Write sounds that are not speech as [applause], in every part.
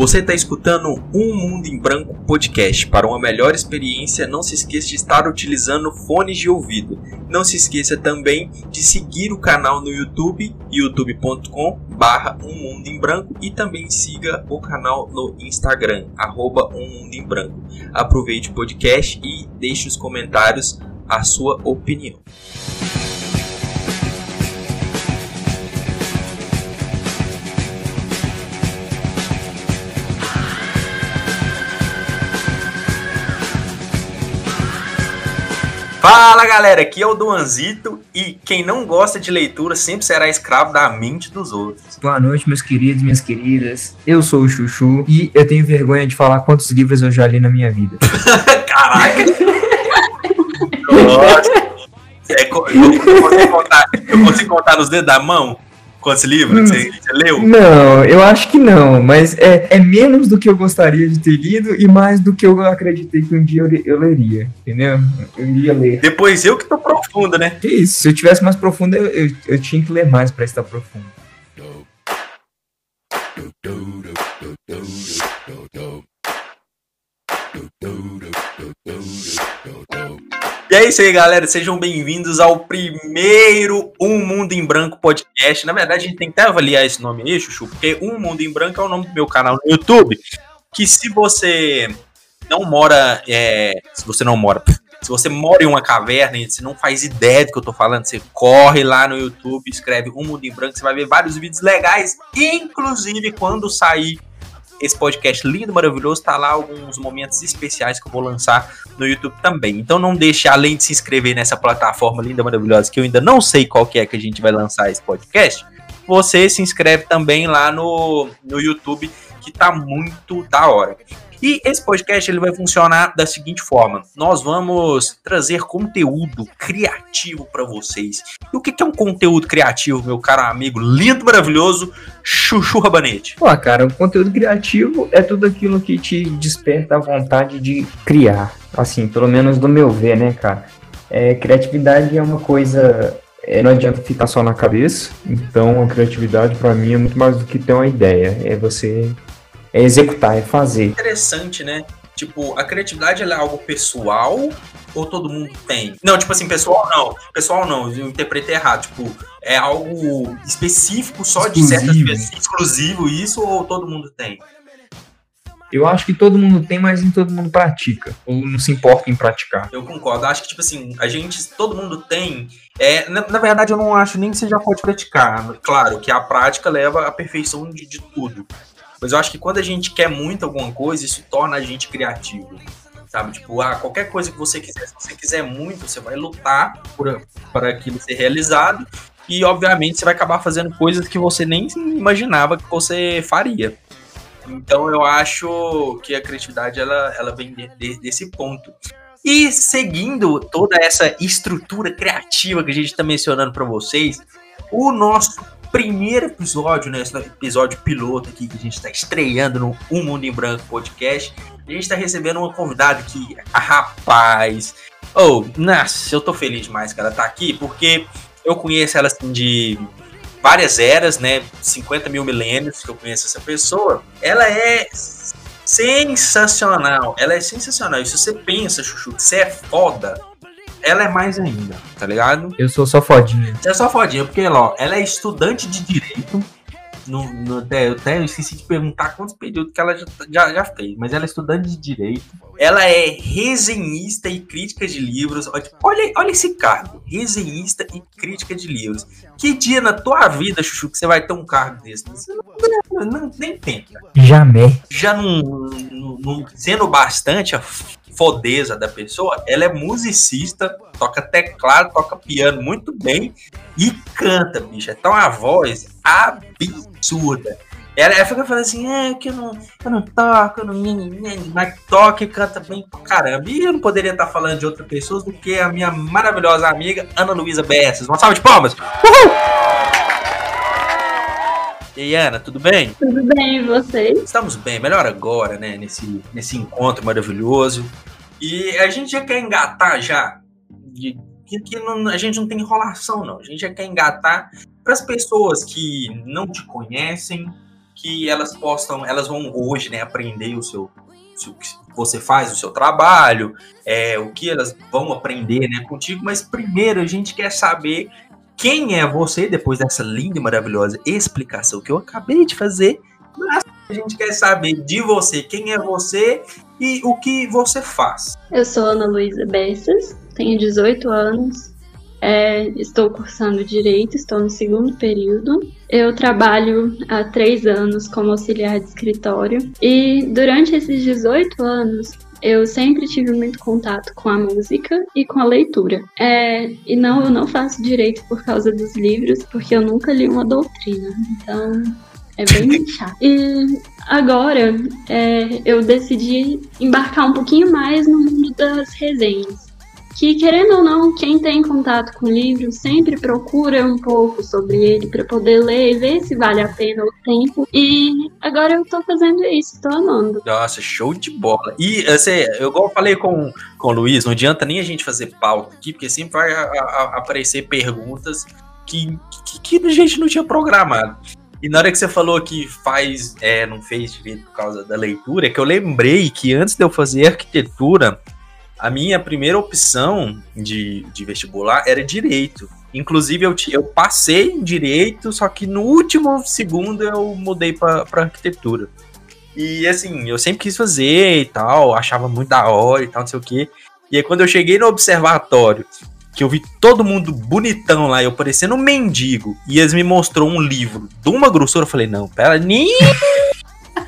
Você está escutando Um Mundo em Branco podcast. Para uma melhor experiência, não se esqueça de estar utilizando fones de ouvido. Não se esqueça também de seguir o canal no YouTube, youtube.com Um Mundo em Branco e também siga o canal no Instagram, arroba Um Mundo em Branco. Aproveite o podcast e deixe os comentários a sua opinião. Fala galera, aqui é o Duanzito e quem não gosta de leitura sempre será escravo da mente dos outros. Boa noite, meus queridos, minhas queridas. Eu sou o Chuchu e eu tenho vergonha de falar quantos livros eu já li na minha vida. [laughs] Caraca! Nossa! É, eu, consigo contar, eu consigo contar nos dedos da mão? Quantos livros você, você, leu? Não, eu acho que não, mas é, é menos do que eu gostaria de ter lido e mais do que eu acreditei que um dia eu, eu leria, entendeu? Eu iria ler. Depois eu que tô profundo, né? Que isso, se eu tivesse mais profundo, eu, eu, eu tinha que ler mais para estar profundo. É isso aí, galera. Sejam bem-vindos ao primeiro Um Mundo em Branco podcast. Na verdade, a gente tem que até avaliar esse nome aí, Chuchu, porque Um Mundo em Branco é o nome do meu canal no YouTube. Que se você não mora. É, se você não mora. [laughs] Se você mora em uma caverna e você não faz ideia do que eu tô falando, você corre lá no YouTube, escreve Um Mundo em Branco, você vai ver vários vídeos legais, inclusive quando sair esse podcast lindo, maravilhoso, tá lá alguns momentos especiais que eu vou lançar no YouTube também. Então não deixe, além de se inscrever nessa plataforma linda, maravilhosa, que eu ainda não sei qual que é que a gente vai lançar esse podcast, você se inscreve também lá no, no YouTube, que tá muito da hora. E esse podcast ele vai funcionar da seguinte forma: nós vamos trazer conteúdo criativo para vocês. E o que é um conteúdo criativo, meu caro amigo lindo, maravilhoso, Chuchu Rabanete? Pô, cara, o conteúdo criativo é tudo aquilo que te desperta a vontade de criar. Assim, pelo menos do meu ver, né, cara? É, criatividade é uma coisa é, não adianta ficar só na cabeça. Então, a criatividade para mim é muito mais do que ter uma ideia. É você é executar, é fazer. Interessante, né? Tipo, a criatividade é algo pessoal ou todo mundo tem? Não, tipo assim, pessoal não. Pessoal não, eu interpretei errado. Tipo, é algo específico só exclusivo. de certas pessoas, exclusivo isso ou todo mundo tem? Eu acho que todo mundo tem, mas nem todo mundo pratica. Ou não se importa em praticar. Eu concordo. Acho que, tipo assim, a gente, todo mundo tem. É, na, na verdade, eu não acho nem que você já pode praticar. Claro que a prática leva à perfeição de, de tudo. Mas eu acho que quando a gente quer muito alguma coisa, isso torna a gente criativo. Sabe? Tipo, ah, qualquer coisa que você quiser, se você quiser muito, você vai lutar para aquilo ser realizado. E, obviamente, você vai acabar fazendo coisas que você nem imaginava que você faria. Então, eu acho que a criatividade ela, ela vem de, de, desse ponto. E seguindo toda essa estrutura criativa que a gente está mencionando para vocês, o nosso primeiro episódio, né? Esse episódio piloto aqui que a gente está estreando no Um Mundo em Branco podcast. A gente está recebendo uma convidada que, rapaz, oh, nossa, eu tô feliz demais que ela tá aqui, porque eu conheço ela assim de várias eras, né? 50 mil milênios que eu conheço essa pessoa. Ela é sensacional. Ela é sensacional. E se você pensa, Chuchu, que você é foda, ela é mais ainda, tá ligado? Eu sou só fodinha. Você é só fodinha, porque ó, ela é estudante de direito. No, no, até, eu até esqueci de perguntar quantos períodos que ela já, já, já, fez, mas ela é estudante de direito. Ela é resenhista e crítica de livros. Olha, olha esse cargo: resenhista e crítica de livros. Que dia na tua vida, Chuchu, que você vai ter um cargo desse? Você não, não, não nem tenta. Jamais. Já não, não, não sendo bastante a fodeza da pessoa, ela é musicista, toca teclado, toca piano muito bem e canta, bicho. Então a voz absurda. Ela, ela fica falando assim, é que eu não, eu não toco, eu não, mas toca e canta bem pra caramba. E eu não poderia estar falando de outras pessoas do que a minha maravilhosa amiga Ana Luísa Bessas. Uma salva de palmas! Uhul! E aí, Ana, tudo bem? Tudo bem, e vocês? Estamos bem, melhor agora, né? Nesse, nesse encontro maravilhoso. E a gente já quer engatar já. Que não, a gente não tem enrolação, não. A gente já quer engatar para as pessoas que não te conhecem, que elas possam, elas vão hoje, né, aprender o seu, o que você faz, o seu trabalho, é, o que elas vão aprender, né, contigo, mas primeiro a gente quer saber quem é você, depois dessa linda e maravilhosa explicação que eu acabei de fazer, mas a gente quer saber de você, quem é você e o que você faz. Eu sou Ana Luísa Bessas, tenho 18 anos, é, estou cursando Direito, estou no segundo período. Eu trabalho há três anos como auxiliar de escritório e durante esses 18 anos eu sempre tive muito contato com a música e com a leitura. É, e não, eu não faço direito por causa dos livros, porque eu nunca li uma doutrina. Então, é bem [laughs] chato. E agora é, eu decidi embarcar um pouquinho mais no mundo das resenhas que, querendo ou não, quem tem contato com o livro sempre procura um pouco sobre ele para poder ler e ver se vale a pena o tempo. E agora eu tô fazendo isso, tô amando. Nossa, show de bola. E, assim, eu igual falei com, com o Luiz, não adianta nem a gente fazer pauta aqui, porque sempre vai a, a, aparecer perguntas que, que, que a gente não tinha programado. E na hora que você falou que faz, é, não fez direito por causa da leitura, é que eu lembrei que antes de eu fazer arquitetura, a minha primeira opção de, de vestibular era direito. Inclusive, eu, eu passei em direito, só que no último segundo eu mudei para arquitetura. E assim, eu sempre quis fazer e tal, achava muito da hora e tal, não sei o quê. E aí, quando eu cheguei no observatório, que eu vi todo mundo bonitão lá, eu parecendo um mendigo, e eles me mostrou um livro de uma grossura, eu falei, não, pera, nem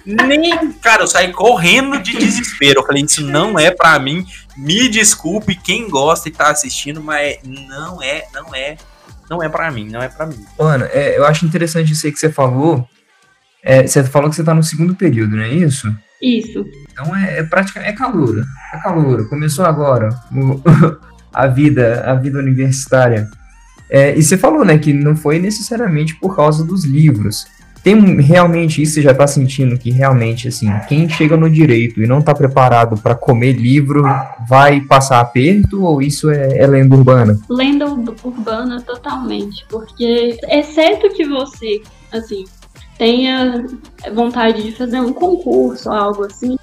nem, cara, eu saí correndo de desespero. Eu falei, isso não é para mim. Me desculpe quem gosta e tá assistindo, mas não é, não é, não é para mim, não é para mim. Mano, é, eu acho interessante isso aí que você falou. É, você falou que você tá no segundo período, não é isso? Isso. Então é, é praticamente é calor. É calor. Começou agora o, [laughs] a vida, a vida universitária. É, e você falou, né, que não foi necessariamente por causa dos livros tem realmente isso, você já está sentindo que realmente, assim, quem chega no direito e não está preparado para comer livro vai passar aperto ou isso é, é, lenda urbana? Lenda urbana totalmente, porque exceto que você, assim, tenha vontade de fazer um concurso ou algo assim,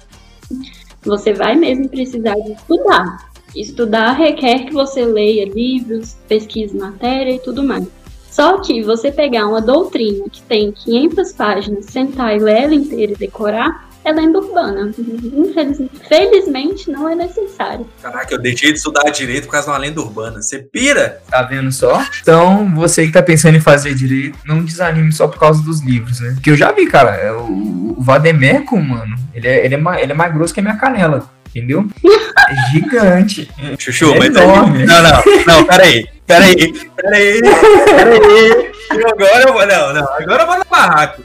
você vai mesmo precisar de estudar. Estudar requer que você leia livros, pesquise matéria e tudo mais. Só que você pegar uma doutrina que tem 500 páginas, sentar e ler ela inteira e decorar, é lenda urbana. Infelizmente, felizmente não é necessário. Caraca, eu deixei de estudar direito por causa de uma lenda urbana. Você pira? Tá vendo só? Então, você que tá pensando em fazer direito, não desanime só por causa dos livros, né? Porque eu já vi, cara, é o, o Vademeco, mano, ele é, ele, é ele é mais grosso que a minha canela. Entendeu? [laughs] É gigante. Chuchu, é mas. Enorme. Não, não, não, peraí. Peraí, peraí, peraí. Agora eu vou. Não, não, agora eu vou no barraco.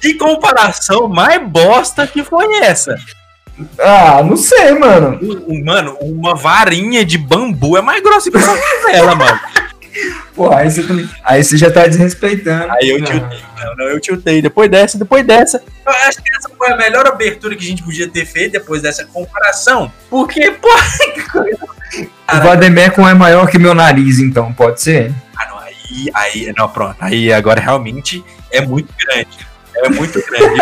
Que comparação mais bosta que foi essa? Ah, não sei, mano. Mano, uma varinha de bambu é mais grossa que uma ela, mano. [laughs] Pô, aí você, também, aí você já tá desrespeitando. Aí eu tiltei. Não, não, eu tiltei. Depois dessa, depois dessa. Eu acho que essa foi a melhor abertura que a gente podia ter feito depois dessa comparação. Porque, pô, que coisa. O Vademecum é maior que meu nariz, então, pode ser? Ah, não, aí, aí, não, pronto. Aí agora realmente é muito grande. É muito grande.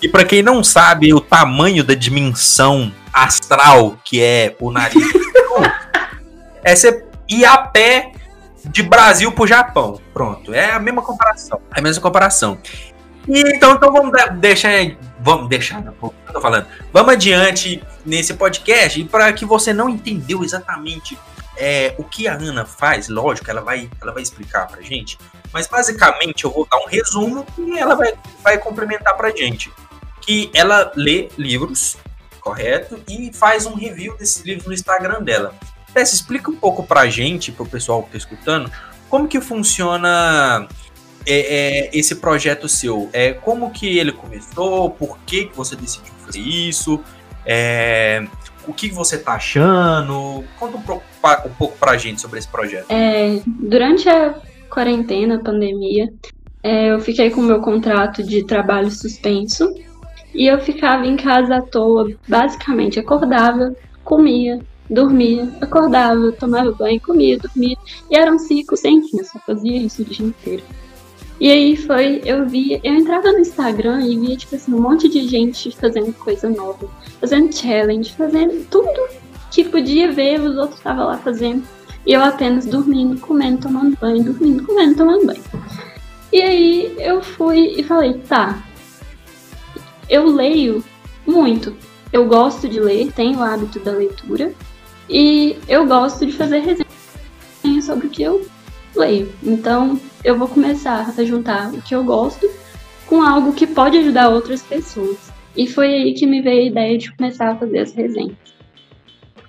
e para quem não sabe o tamanho da dimensão astral que é o nariz, [laughs] é você ir a pé de Brasil pro Japão. Pronto, é a mesma comparação. É a mesma comparação. E, então, então vamos deixar. Vamos deixar, não, eu tô falando. Vamos adiante nesse podcast. E para que você não entendeu exatamente é, o que a Ana faz, lógico, ela vai, ela vai explicar pra gente. Mas basicamente eu vou dar um resumo e ela vai, vai complementar pra gente. Que ela lê livros, correto? E faz um review desses livros no Instagram dela. Tess, explica um pouco pra gente, pro pessoal que tá escutando, como que funciona é, é, esse projeto seu? É, como que ele começou? Por que, que você decidiu fazer isso? É, o que você tá achando? Conta um pouco, um pouco pra gente sobre esse projeto. É, durante a quarentena, a pandemia, é, eu fiquei com o meu contrato de trabalho suspenso e eu ficava em casa à toa, basicamente acordava, comia, dormia, acordava, tomava banho, comia, dormia. E era um ciclo sem fim, eu só fazia isso o dia inteiro. E aí foi, eu vi, eu entrava no Instagram e via, tipo assim, um monte de gente fazendo coisa nova, fazendo challenge, fazendo tudo que podia ver, os outros estavam lá fazendo. E eu apenas dormindo, comendo, tomando banho, dormindo, comendo, tomando banho. E aí eu fui e falei, tá, eu leio muito. Eu gosto de ler, tenho o hábito da leitura. E eu gosto de fazer resenha sobre o que eu leio. Então, eu vou começar a juntar o que eu gosto com algo que pode ajudar outras pessoas. E foi aí que me veio a ideia de começar a fazer as resenhas.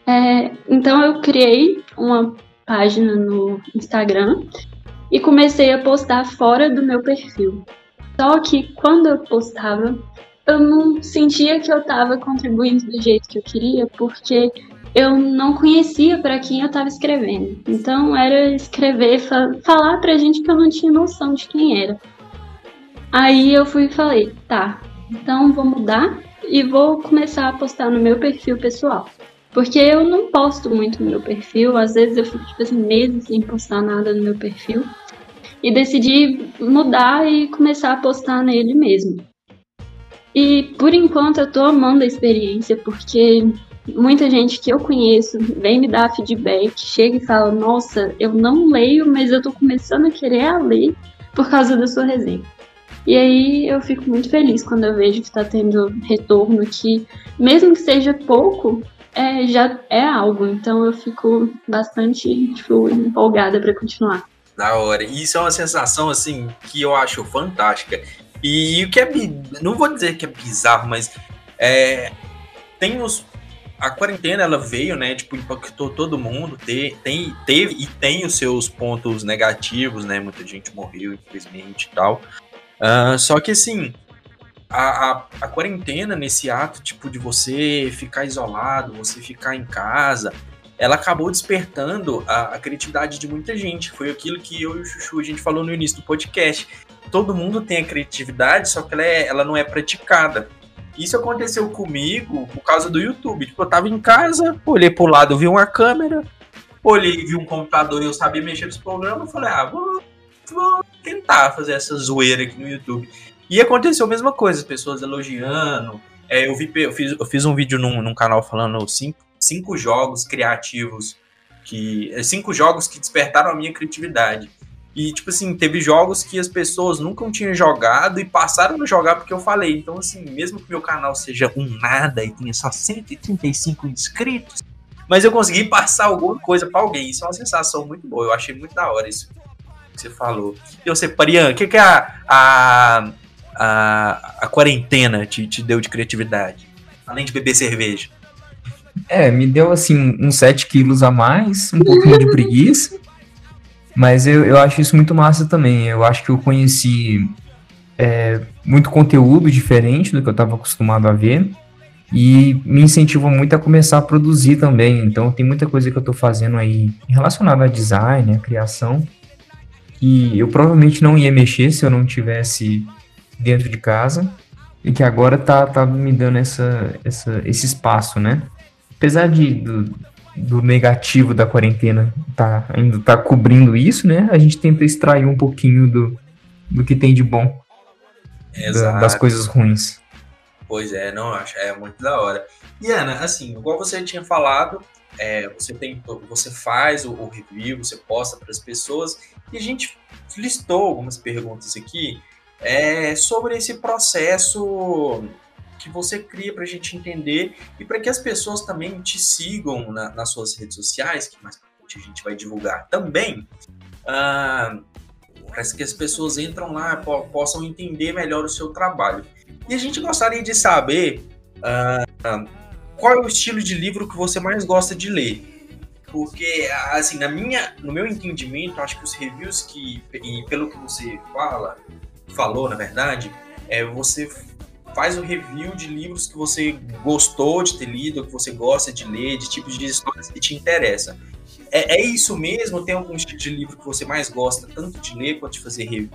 É, então, eu criei uma página no Instagram e comecei a postar fora do meu perfil. Só que quando eu postava, eu não sentia que eu estava contribuindo do jeito que eu queria, porque eu não conhecia para quem eu estava escrevendo. Então era escrever, fa falar pra gente que eu não tinha noção de quem era. Aí eu fui e falei, tá, então vou mudar e vou começar a postar no meu perfil pessoal. Porque eu não posto muito no meu perfil, às vezes eu fico tipo assim, meses sem postar nada no meu perfil. E decidi mudar e começar a postar nele mesmo. E por enquanto eu tô amando a experiência, porque muita gente que eu conheço vem me dar feedback, chega e fala: Nossa, eu não leio, mas eu tô começando a querer a ler por causa da sua resenha. E aí eu fico muito feliz quando eu vejo que está tendo retorno, que mesmo que seja pouco, é, já é algo. Então eu fico bastante tipo, empolgada para continuar. Da hora. E isso é uma sensação assim que eu acho fantástica. E, o que é. Não vou dizer que é bizarro, mas é, tem os a quarentena ela veio, né? Tipo, impactou todo mundo, te, tem, teve e tem os seus pontos negativos, né? Muita gente morreu, infelizmente e tal. Uh, só que assim, a, a, a, quarentena, nesse ato, tipo, de você ficar isolado, você ficar em casa, ela acabou despertando a, a criatividade de muita gente. Foi aquilo que eu e o Chuchu a gente falou no início do podcast. Todo mundo tem a criatividade, só que ela, é, ela não é praticada. Isso aconteceu comigo por causa do YouTube. Tipo, eu tava em casa, olhei pro lado, vi uma câmera, olhei, vi um computador e eu sabia mexer nos programas. Falei, ah, vou, vou tentar fazer essa zoeira aqui no YouTube. E aconteceu a mesma coisa, as pessoas elogiando. É, eu, vi, eu, fiz, eu fiz um vídeo num, num canal falando cinco, cinco jogos criativos que. Cinco jogos que despertaram a minha criatividade. E, tipo assim, teve jogos que as pessoas nunca tinham jogado e passaram a jogar porque eu falei. Então, assim, mesmo que meu canal seja um nada e tenha só 135 inscritos, mas eu consegui passar alguma coisa para alguém. Isso é uma sensação muito boa. Eu achei muito da hora isso que você falou. E você, Parian, o que, que a, a, a, a quarentena te, te deu de criatividade? Além de beber cerveja. É, me deu assim uns 7 quilos a mais, um pouquinho de preguiça. Mas eu, eu acho isso muito massa também. Eu acho que eu conheci é, muito conteúdo diferente do que eu estava acostumado a ver e me incentivou muito a começar a produzir também. Então tem muita coisa que eu estou fazendo aí relacionada a design, a criação, que eu provavelmente não ia mexer se eu não tivesse dentro de casa e que agora tá, tá me dando essa, essa, esse espaço, né? Apesar de, do, do negativo da quarentena tá, ainda tá cobrindo isso, né? A gente tenta extrair um pouquinho do, do que tem de bom da, das coisas ruins. Pois é, não acho, é muito da hora. E Ana, assim, igual você tinha falado, é, você tem, você faz o, o review, você posta para as pessoas e a gente listou algumas perguntas aqui é, sobre esse processo que você cria para a gente entender e para que as pessoas também te sigam na, nas suas redes sociais, que mais a gente vai divulgar também, ah, para que as pessoas entram lá po possam entender melhor o seu trabalho. E a gente gostaria de saber ah, qual é o estilo de livro que você mais gosta de ler. Porque, assim, na minha, no meu entendimento, acho que os reviews que, e pelo que você fala, falou, na verdade, é você faz um review de livros que você gostou de ter lido, que você gosta de ler, de tipos de histórias que te interessam. É, é isso mesmo? Tem algum tipo de livro que você mais gosta, tanto de ler quanto de fazer review?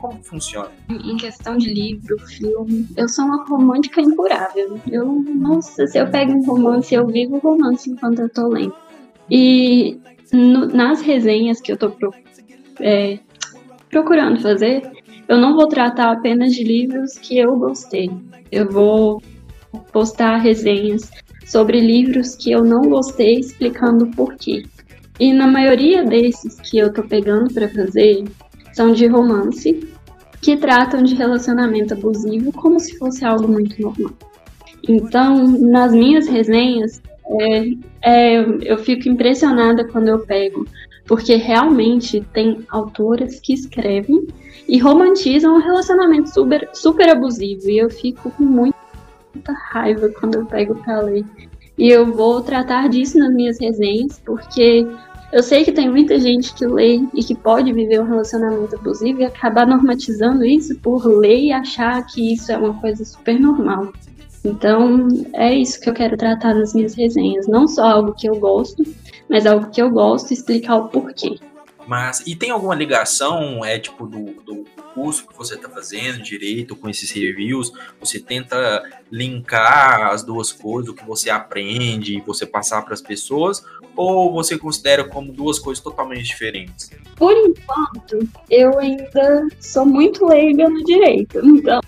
Como funciona? Em questão de livro, filme, eu sou uma romântica incurável. Eu, nossa, se eu pego um romance, eu vivo romance enquanto eu tô lendo. E no, nas resenhas que eu tô pro, é, procurando fazer, eu não vou tratar apenas de livros que eu gostei. Eu vou postar resenhas sobre livros que eu não gostei, explicando por quê. E na maioria desses que eu tô pegando para fazer são de romance, que tratam de relacionamento abusivo como se fosse algo muito normal. Então, nas minhas resenhas, é, é, eu fico impressionada quando eu pego, porque realmente tem autoras que escrevem e romantizam um relacionamento super, super abusivo, e eu fico com muita raiva quando eu pego pra ler. E eu vou tratar disso nas minhas resenhas, porque eu sei que tem muita gente que lê e que pode viver um relacionamento abusivo e acabar normatizando isso por ler e achar que isso é uma coisa super normal. Então, é isso que eu quero tratar nas minhas resenhas. Não só algo que eu gosto, mas algo que eu gosto e explicar o porquê. Mas, e tem alguma ligação, é tipo, do, do curso que você está fazendo, direito, com esses reviews? Você tenta linkar as duas coisas, o que você aprende e você passar para as pessoas? Ou você considera como duas coisas totalmente diferentes? Por enquanto, eu ainda sou muito leiga no direito. Então,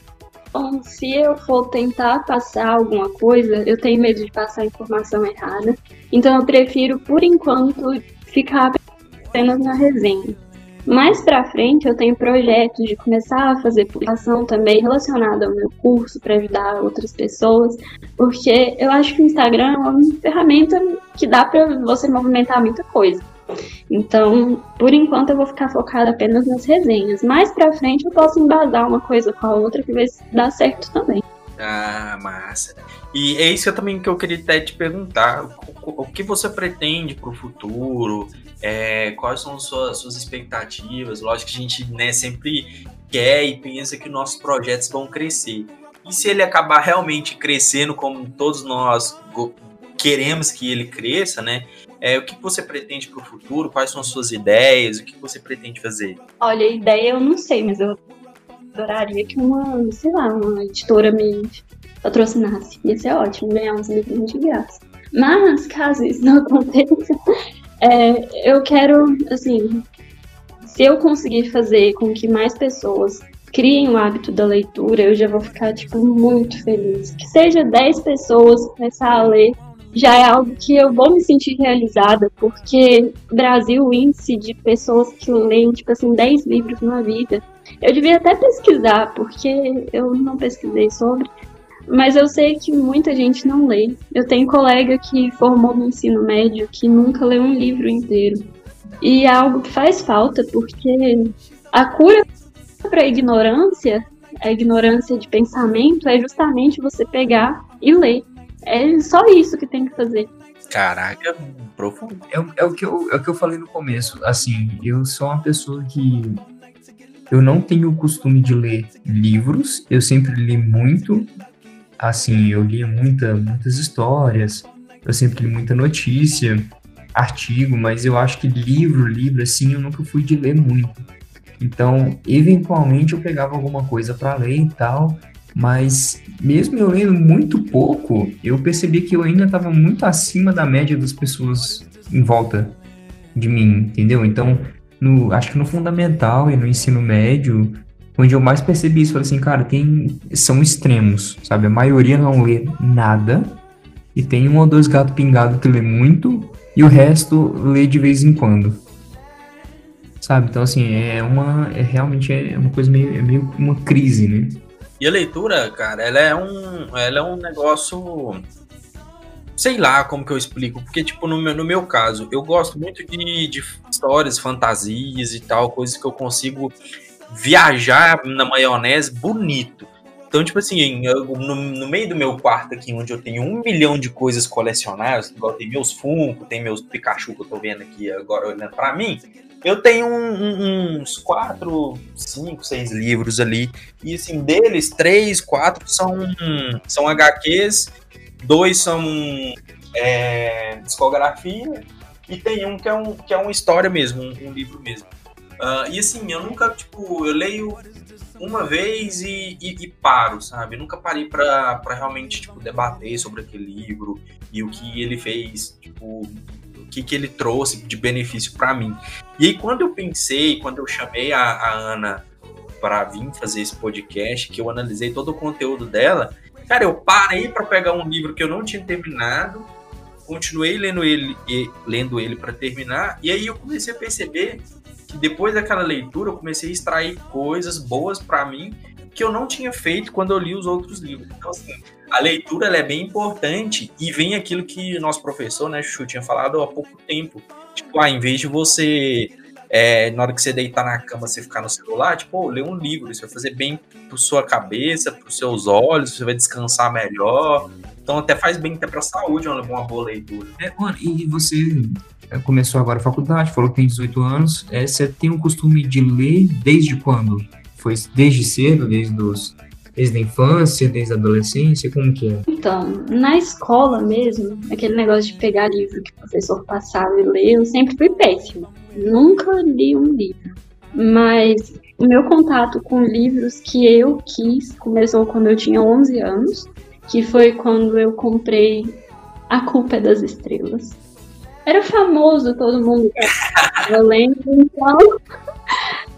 Bom, se eu for tentar passar alguma coisa, eu tenho medo de passar informação errada. Então eu prefiro, por enquanto, ficar apenas na resenha. Mais para frente, eu tenho projetos de começar a fazer publicação também relacionada ao meu curso para ajudar outras pessoas, porque eu acho que o Instagram é uma ferramenta que dá para você movimentar muita coisa. Então, por enquanto eu vou ficar focada apenas nas resenhas. Mais pra frente eu posso embasar uma coisa com a outra que vai dar certo também. Ah, massa. E é isso também que eu queria até te perguntar. O, o que você pretende para o futuro? É, quais são suas, suas expectativas? Lógico que a gente né, sempre quer e pensa que nossos projetos vão crescer. E se ele acabar realmente crescendo como todos nós queremos que ele cresça, né? É, o que você pretende para o futuro? Quais são as suas ideias? O que você pretende fazer? Olha, ideia eu não sei, mas eu adoraria que uma, sei lá, uma editora me patrocinasse. Ia ser ótimo ganhar uns livros de graça. Mas, caso isso não [laughs] aconteça, é, eu quero, assim, se eu conseguir fazer com que mais pessoas criem o hábito da leitura, eu já vou ficar, tipo, muito feliz. Que seja 10 pessoas começar a ler já é algo que eu vou me sentir realizada, porque Brasil, o índice de pessoas que leem, tipo assim, 10 livros na vida, eu devia até pesquisar, porque eu não pesquisei sobre, mas eu sei que muita gente não lê. Eu tenho colega que formou no ensino médio que nunca leu um livro inteiro. E é algo que faz falta, porque a cura para a ignorância, a ignorância de pensamento, é justamente você pegar e ler. É só isso que tem que fazer. Caraca, profundo. É, é, o que eu, é o que eu falei no começo. Assim, eu sou uma pessoa que. Eu não tenho o costume de ler livros, eu sempre li muito. Assim, eu lia muita, muitas histórias, eu sempre li muita notícia, artigo, mas eu acho que livro, livro, assim, eu nunca fui de ler muito. Então, eventualmente eu pegava alguma coisa para ler e tal, mas mesmo eu lendo muito pouco, eu percebi que eu ainda estava muito acima da média das pessoas em volta de mim, entendeu? Então, no, acho que no fundamental e no ensino médio, onde eu mais percebi isso, falei assim, cara, tem são extremos, sabe? A maioria não lê nada e tem um ou dois gatos pingados que lê muito e o resto lê de vez em quando. Sabe? Então assim, é uma é realmente é uma coisa meio é meio uma crise, né? E a leitura, cara, ela é um, ela é um negócio sei lá como que eu explico, porque, tipo, no meu, no meu caso, eu gosto muito de, de histórias, fantasias e tal, coisas que eu consigo viajar na maionese bonito. Então, tipo assim, eu, no, no, meio do meu quarto aqui, onde eu tenho um milhão de coisas colecionáveis, igual tem meus Funko, tem meus Pikachu que eu tô vendo aqui agora olhando pra mim, eu tenho um, um, uns quatro, cinco, seis livros ali. E assim, deles, três, quatro são, são HQs, dois são é, discografia, e tem um que é, um, que é uma história mesmo, um, um livro mesmo. Uh, e assim, eu nunca, tipo, eu leio uma vez e, e, e paro, sabe? Eu nunca parei para realmente, tipo, debater sobre aquele livro e o que ele fez, tipo, que, que ele trouxe de benefício para mim. E aí, quando eu pensei, quando eu chamei a, a Ana para vir fazer esse podcast, que eu analisei todo o conteúdo dela, cara, eu parei para pegar um livro que eu não tinha terminado, continuei lendo ele, lendo ele para terminar, e aí eu comecei a perceber que depois daquela leitura eu comecei a extrair coisas boas para mim que eu não tinha feito quando eu li os outros livros. Então, assim, a leitura é bem importante e vem aquilo que nosso professor, né, Chuchu, tinha falado há pouco tempo. Tipo, ah, em vez de você, é, na hora que você deitar na cama, você ficar no celular, tipo, ler um livro, isso vai fazer bem para sua cabeça, para os seus olhos, você vai descansar melhor. Então até faz bem até para saúde uma boa leitura. É, mano, e você começou agora a faculdade, falou que tem 18 anos, é, você tem o costume de ler desde quando? Foi desde cedo, desde os desde a infância, desde a adolescência, como que é? Então, na escola mesmo, aquele negócio de pegar livro que o professor passava e ler, eu sempre fui péssima. Nunca li um livro. Mas o meu contato com livros que eu quis começou quando eu tinha 11 anos, que foi quando eu comprei A Culpa é das Estrelas. Era famoso, todo mundo estava lendo, então.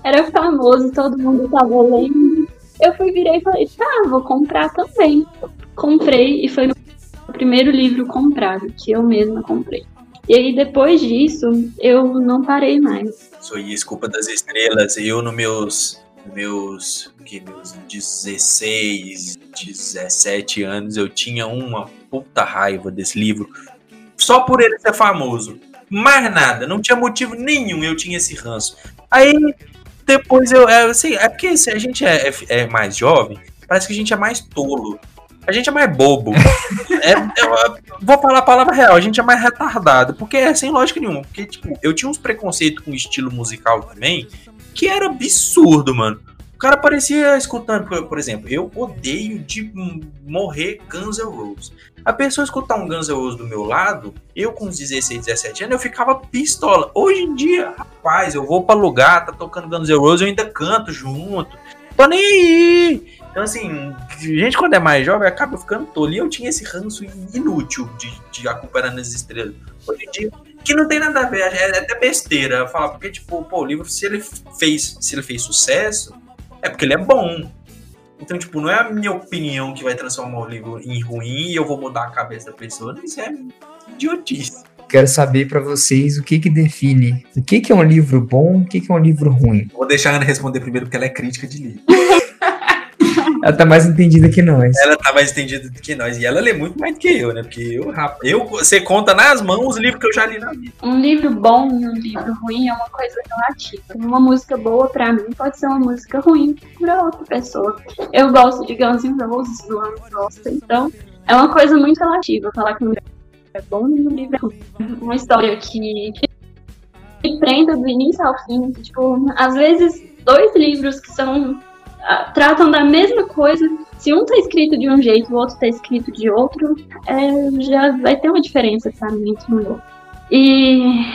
Era famoso, todo mundo estava lendo. Eu fui virei e falei, tá, vou comprar também. Comprei e foi o primeiro livro comprado, que eu mesma comprei. E aí, depois disso, eu não parei mais. Sou Desculpa das Estrelas, eu nos meus meus, que, meus 16, 17 anos, eu tinha uma puta raiva desse livro, só por ele ser famoso. Mais nada, não tinha motivo nenhum, eu tinha esse ranço. Aí, depois eu, é, assim, é porque se a gente é, é, é mais jovem, parece que a gente é mais tolo. A gente é mais bobo. é, eu, vou falar a palavra real, a gente é mais retardado, porque é sem lógica nenhuma. Porque, tipo, eu tinha uns preconceitos com estilo musical também, que era absurdo, mano. O cara parecia escutando, por, por exemplo, eu odeio de morrer Guns N' Roses. A pessoa escutar um Guns N' Roses do meu lado, eu com uns 16, 17 anos, eu ficava pistola. Hoje em dia, rapaz, eu vou pra lugar, tá tocando Guns N' Roses, eu ainda canto junto. Tô nem aí. Então, assim, gente quando é mais jovem acaba ficando tolo. E eu tinha esse ranço inútil de, de acompanhar nas estrelas. Hoje em dia, que não tem nada a ver, é até besteira falar, porque, tipo, pô, o livro, se ele fez, se ele fez sucesso, é porque ele é bom. Então, tipo, não é a minha opinião que vai transformar o livro em ruim e eu vou mudar a cabeça da pessoa. Isso é idiotice. Quero saber para vocês o que que define o que que é um livro bom, o que que é um livro ruim. Vou deixar a Ana responder primeiro porque ela é crítica de livro. Ela tá mais entendida que nós. Ela tá mais entendida do que nós. E ela lê muito mais do que eu, né? Porque eu, eu você conta nas mãos os livros que eu já li na vida. Um livro bom e um livro ruim é uma coisa relativa. Uma música boa pra mim pode ser uma música ruim pra outra pessoa. Eu gosto de Guns N' Roses, o Ana gosta. Então, é uma coisa muito relativa falar que um livro é bom e um livro é ruim. Uma história que prenda do início ao fim. Tipo, às vezes, dois livros que são tratam da mesma coisa. Se um tá escrito de um jeito, o outro tá escrito de outro, é, já vai ter uma diferença mim entre um e outro. E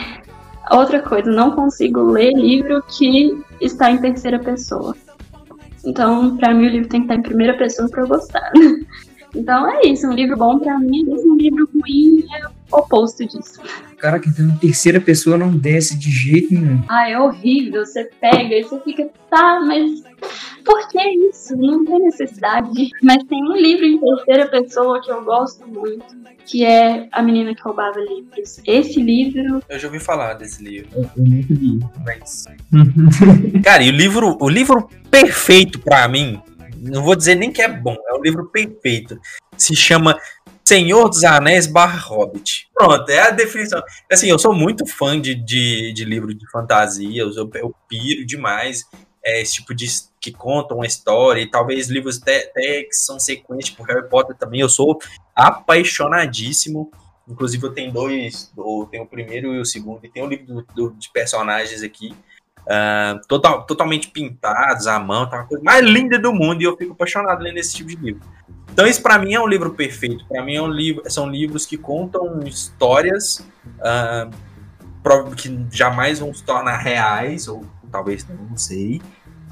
outra coisa, não consigo ler livro que está em terceira pessoa. Então, para mim, o livro tem que estar em primeira pessoa para eu gostar. [laughs] Então é isso, um livro bom para mim, um livro ruim oposto disso. Cara, que então terceira pessoa não desce de jeito nenhum. Ah, é horrível. Você pega e você fica, tá, mas por que isso? Não tem necessidade. Mas tem um livro em terceira pessoa que eu gosto muito, que é A Menina que Roubava Livros. Esse livro. Eu já ouvi falar desse livro. Eu, eu nunca li, mas. Cara, e o livro, o livro perfeito para mim não vou dizer nem que é bom, é um livro perfeito. Se chama Senhor dos Anéis barra Hobbit. Pronto, é a definição. Assim, eu sou muito fã de, de, de livro de fantasia, eu, eu piro demais é, esse tipo de que contam uma história, e talvez livros até, até que são sequências, tipo Harry Potter também, eu sou apaixonadíssimo. Inclusive, eu tenho dois, eu tenho o primeiro e o segundo, e tem um livro do, do, de personagens aqui Uh, total, totalmente pintados à mão, tá uma coisa mais linda do mundo e eu fico apaixonado lendo esse tipo de livro. Então isso para mim é um livro perfeito. Para mim é um livro, são livros que contam histórias uh, que jamais vão se tornar reais ou talvez não, sei,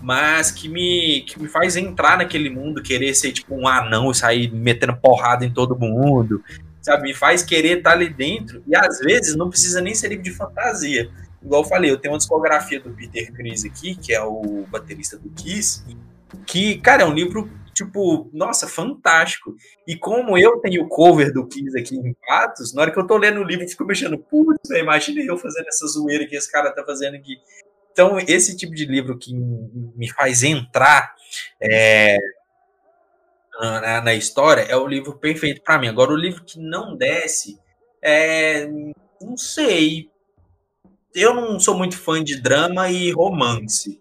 mas que me que me faz entrar naquele mundo, querer ser tipo um anão e sair metendo porrada em todo mundo, sabe? Me faz querer estar ali dentro e às vezes não precisa nem ser livro de fantasia igual eu falei, eu tenho uma discografia do Peter Chris aqui, que é o baterista do Kiss, que, cara, é um livro, tipo, nossa, fantástico. E como eu tenho o cover do Kiss aqui em Patos, na hora que eu tô lendo o livro, eu fico mexendo, putz, imagina eu fazendo essa zoeira que esse cara tá fazendo aqui. Então, esse tipo de livro que me faz entrar é, na, na, história é o livro perfeito para mim. Agora, o livro que não desce, é, não sei. Eu não sou muito fã de drama e romance.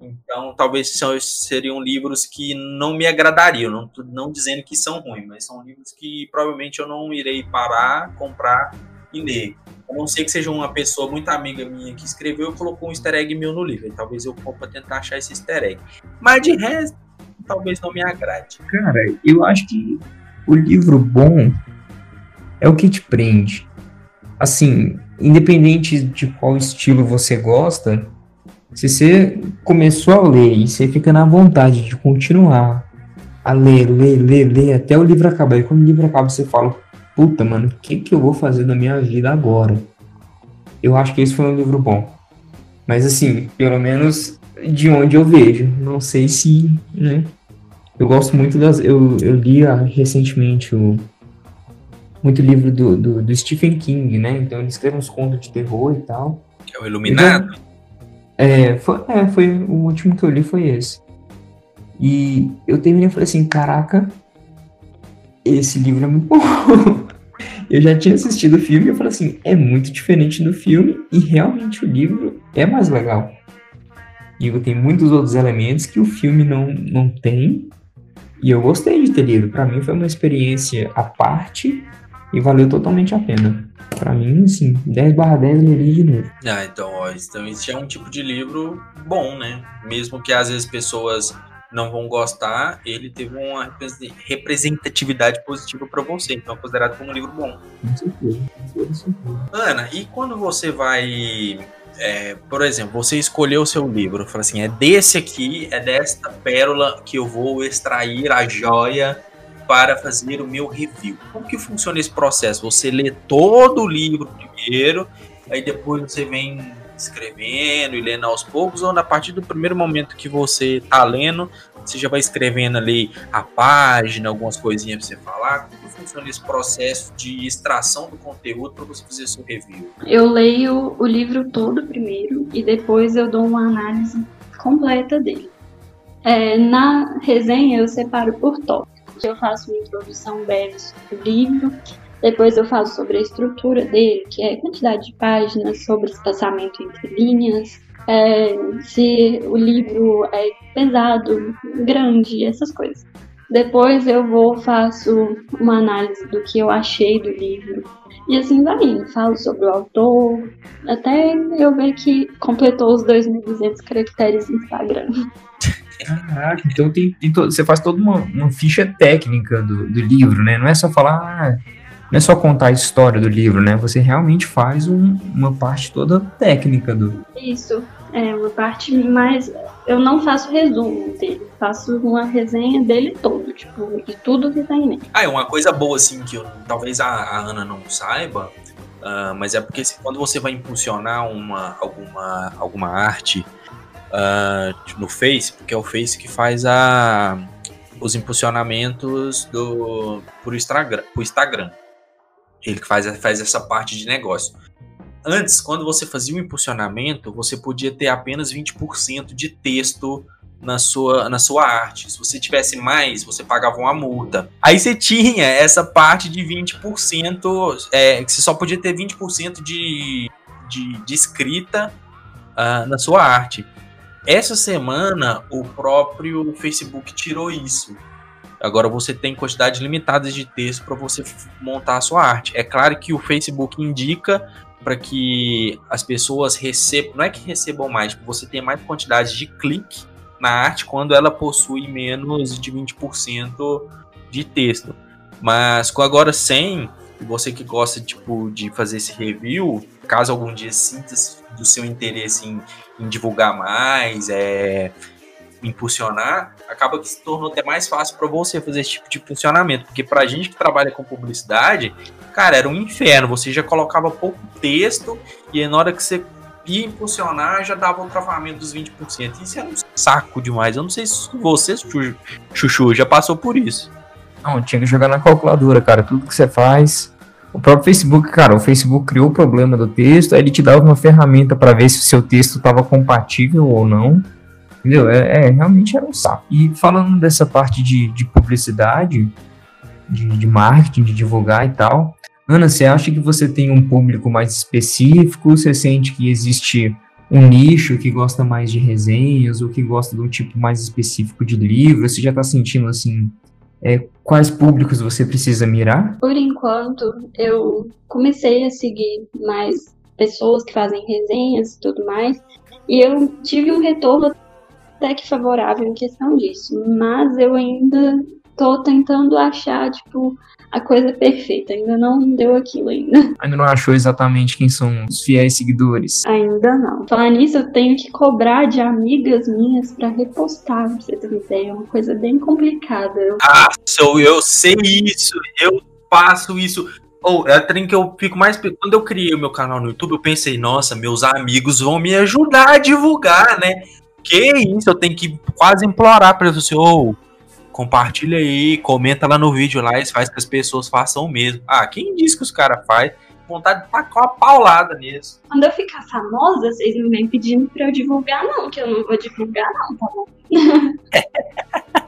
Então, talvez seriam livros que não me agradariam. Não, não dizendo que são ruins, mas são livros que provavelmente eu não irei parar, comprar e ler. A não ser que seja uma pessoa muito amiga minha que escreveu e colocou um easter egg meu no livro. E talvez eu para tentar achar esse easter egg. Mas de resto, talvez não me agrade. Cara, eu acho que o livro bom é o que te prende. Assim, independente de qual estilo você gosta, se você começou a ler e você fica na vontade de continuar a ler, ler, ler, ler até o livro acabar. E quando o livro acaba, você fala: puta, mano, o que, que eu vou fazer da minha vida agora? Eu acho que esse foi um livro bom. Mas assim, pelo menos de onde eu vejo. Não sei se, né? Eu gosto muito das. Eu, eu li ah, recentemente o. Muito livro do, do, do, Stephen King, né? Então ele escreve uns contos de terror e tal. É o Iluminado? É, foi, é, foi. O último que eu li foi esse. E eu terminei e falei assim: caraca, esse livro é muito bom. [laughs] eu já tinha assistido o filme e eu falei assim, é muito diferente do filme e realmente o livro é mais legal. E tem muitos outros elementos que o filme não, não tem. E eu gostei de ter lido. Para mim foi uma experiência à parte e valeu totalmente a pena. Para mim, assim, 10 barra 10 leria de novo. Ah, então, ó, então esse é um tipo de livro bom, né? Mesmo que às vezes pessoas não vão gostar, ele teve uma representatividade positiva para você, então é considerado como um livro bom. Com certeza, com certeza. Ana, e quando você vai, é, por exemplo, você escolheu o seu livro, fala assim, é desse aqui, é desta pérola que eu vou extrair a joia para fazer o meu review. Como que funciona esse processo? Você lê todo o livro primeiro, aí depois você vem escrevendo e lendo aos poucos, ou a partir do primeiro momento que você está lendo, você já vai escrevendo ali a página, algumas coisinhas para você falar? Como funciona esse processo de extração do conteúdo para você fazer seu review? Eu leio o livro todo primeiro e depois eu dou uma análise completa dele. É, na resenha eu separo por tópicos. Eu faço uma introdução breve sobre o livro, depois eu falo sobre a estrutura dele, que é a quantidade de páginas, sobre espaçamento entre linhas, é, se o livro é pesado, grande, essas coisas. Depois eu vou faço uma análise do que eu achei do livro. E assim vai indo. Falo sobre o autor, até eu ver que completou os 2.200 caracteres no Instagram. [laughs] Caraca, então tem, tem você faz toda uma, uma ficha técnica do, do livro, né? Não é só falar, ah, não é só contar a história do livro, né? Você realmente faz um, uma parte toda técnica do. Isso, é uma parte mais. Eu não faço resumo dele, faço uma resenha dele todo, tipo, de tudo que tem nele. Ah, é uma coisa boa, assim, que eu, talvez a, a Ana não saiba, uh, mas é porque quando você vai impulsionar uma, alguma, alguma arte uh, no Face, porque é o Face que faz a, os impulsionamentos do, pro, Instagram, pro Instagram. Ele que faz, faz essa parte de negócio. Antes, quando você fazia o impulsionamento, você podia ter apenas 20% de texto na sua, na sua arte. Se você tivesse mais, você pagava uma multa. Aí você tinha essa parte de 20%, é, que você só podia ter 20% de, de, de escrita uh, na sua arte. Essa semana, o próprio Facebook tirou isso. Agora você tem quantidades limitadas de texto para você montar a sua arte. É claro que o Facebook indica para que as pessoas recebam, não é que recebam mais, tipo, você tem mais quantidade de clique na arte quando ela possui menos de 20% de texto. Mas com agora 100, você que gosta tipo de fazer esse review, caso algum dia sinta do seu interesse em, em divulgar mais, é impulsionar, acaba que se tornou até mais fácil para você fazer esse tipo de funcionamento, porque para a gente que trabalha com publicidade, cara, era um inferno. Você já colocava pouco texto e aí na hora que você ia impulsionar, já dava o travamento dos 20%. Isso era um saco demais. Eu não sei se você, Chuchu, já passou por isso. Não, tinha que jogar na calculadora, cara. Tudo que você faz. O próprio Facebook, cara, o Facebook criou o problema do texto, aí ele te dava uma ferramenta para ver se o seu texto estava compatível ou não. Entendeu? É, é, realmente era um saco. E falando dessa parte de, de publicidade, de, de marketing, de divulgar e tal, Ana, você acha que você tem um público mais específico? Você sente que existe um nicho que gosta mais de resenhas ou que gosta de um tipo mais específico de livro? Você já está sentindo assim é, quais públicos você precisa mirar? Por enquanto, eu comecei a seguir mais pessoas que fazem resenhas e tudo mais, e eu tive um retorno até que favorável em questão disso, mas eu ainda tô tentando achar, tipo, a coisa perfeita. Ainda não deu aquilo ainda. [laughs] Ainda não achou exatamente quem são os fiéis seguidores? Ainda não. Falar nisso, eu tenho que cobrar de amigas minhas para repostar, pra você ter uma ideia. É uma coisa bem complicada. Eu... Ah, sou eu sei isso. Eu faço isso. Ou oh, é trem que eu fico mais. Quando eu criei o meu canal no YouTube, eu pensei, nossa, meus amigos vão me ajudar a divulgar, né? Que isso, eu tenho que quase implorar para você, ou oh, compartilha aí, comenta lá no vídeo lá e faz que as pessoas façam o mesmo. Ah, quem disse que os caras fazem? Vontade de tacar uma paulada nisso. Quando eu ficar famosa, vocês não vêm pedindo pra eu divulgar, não, que eu não vou divulgar, não, tá bom? [laughs]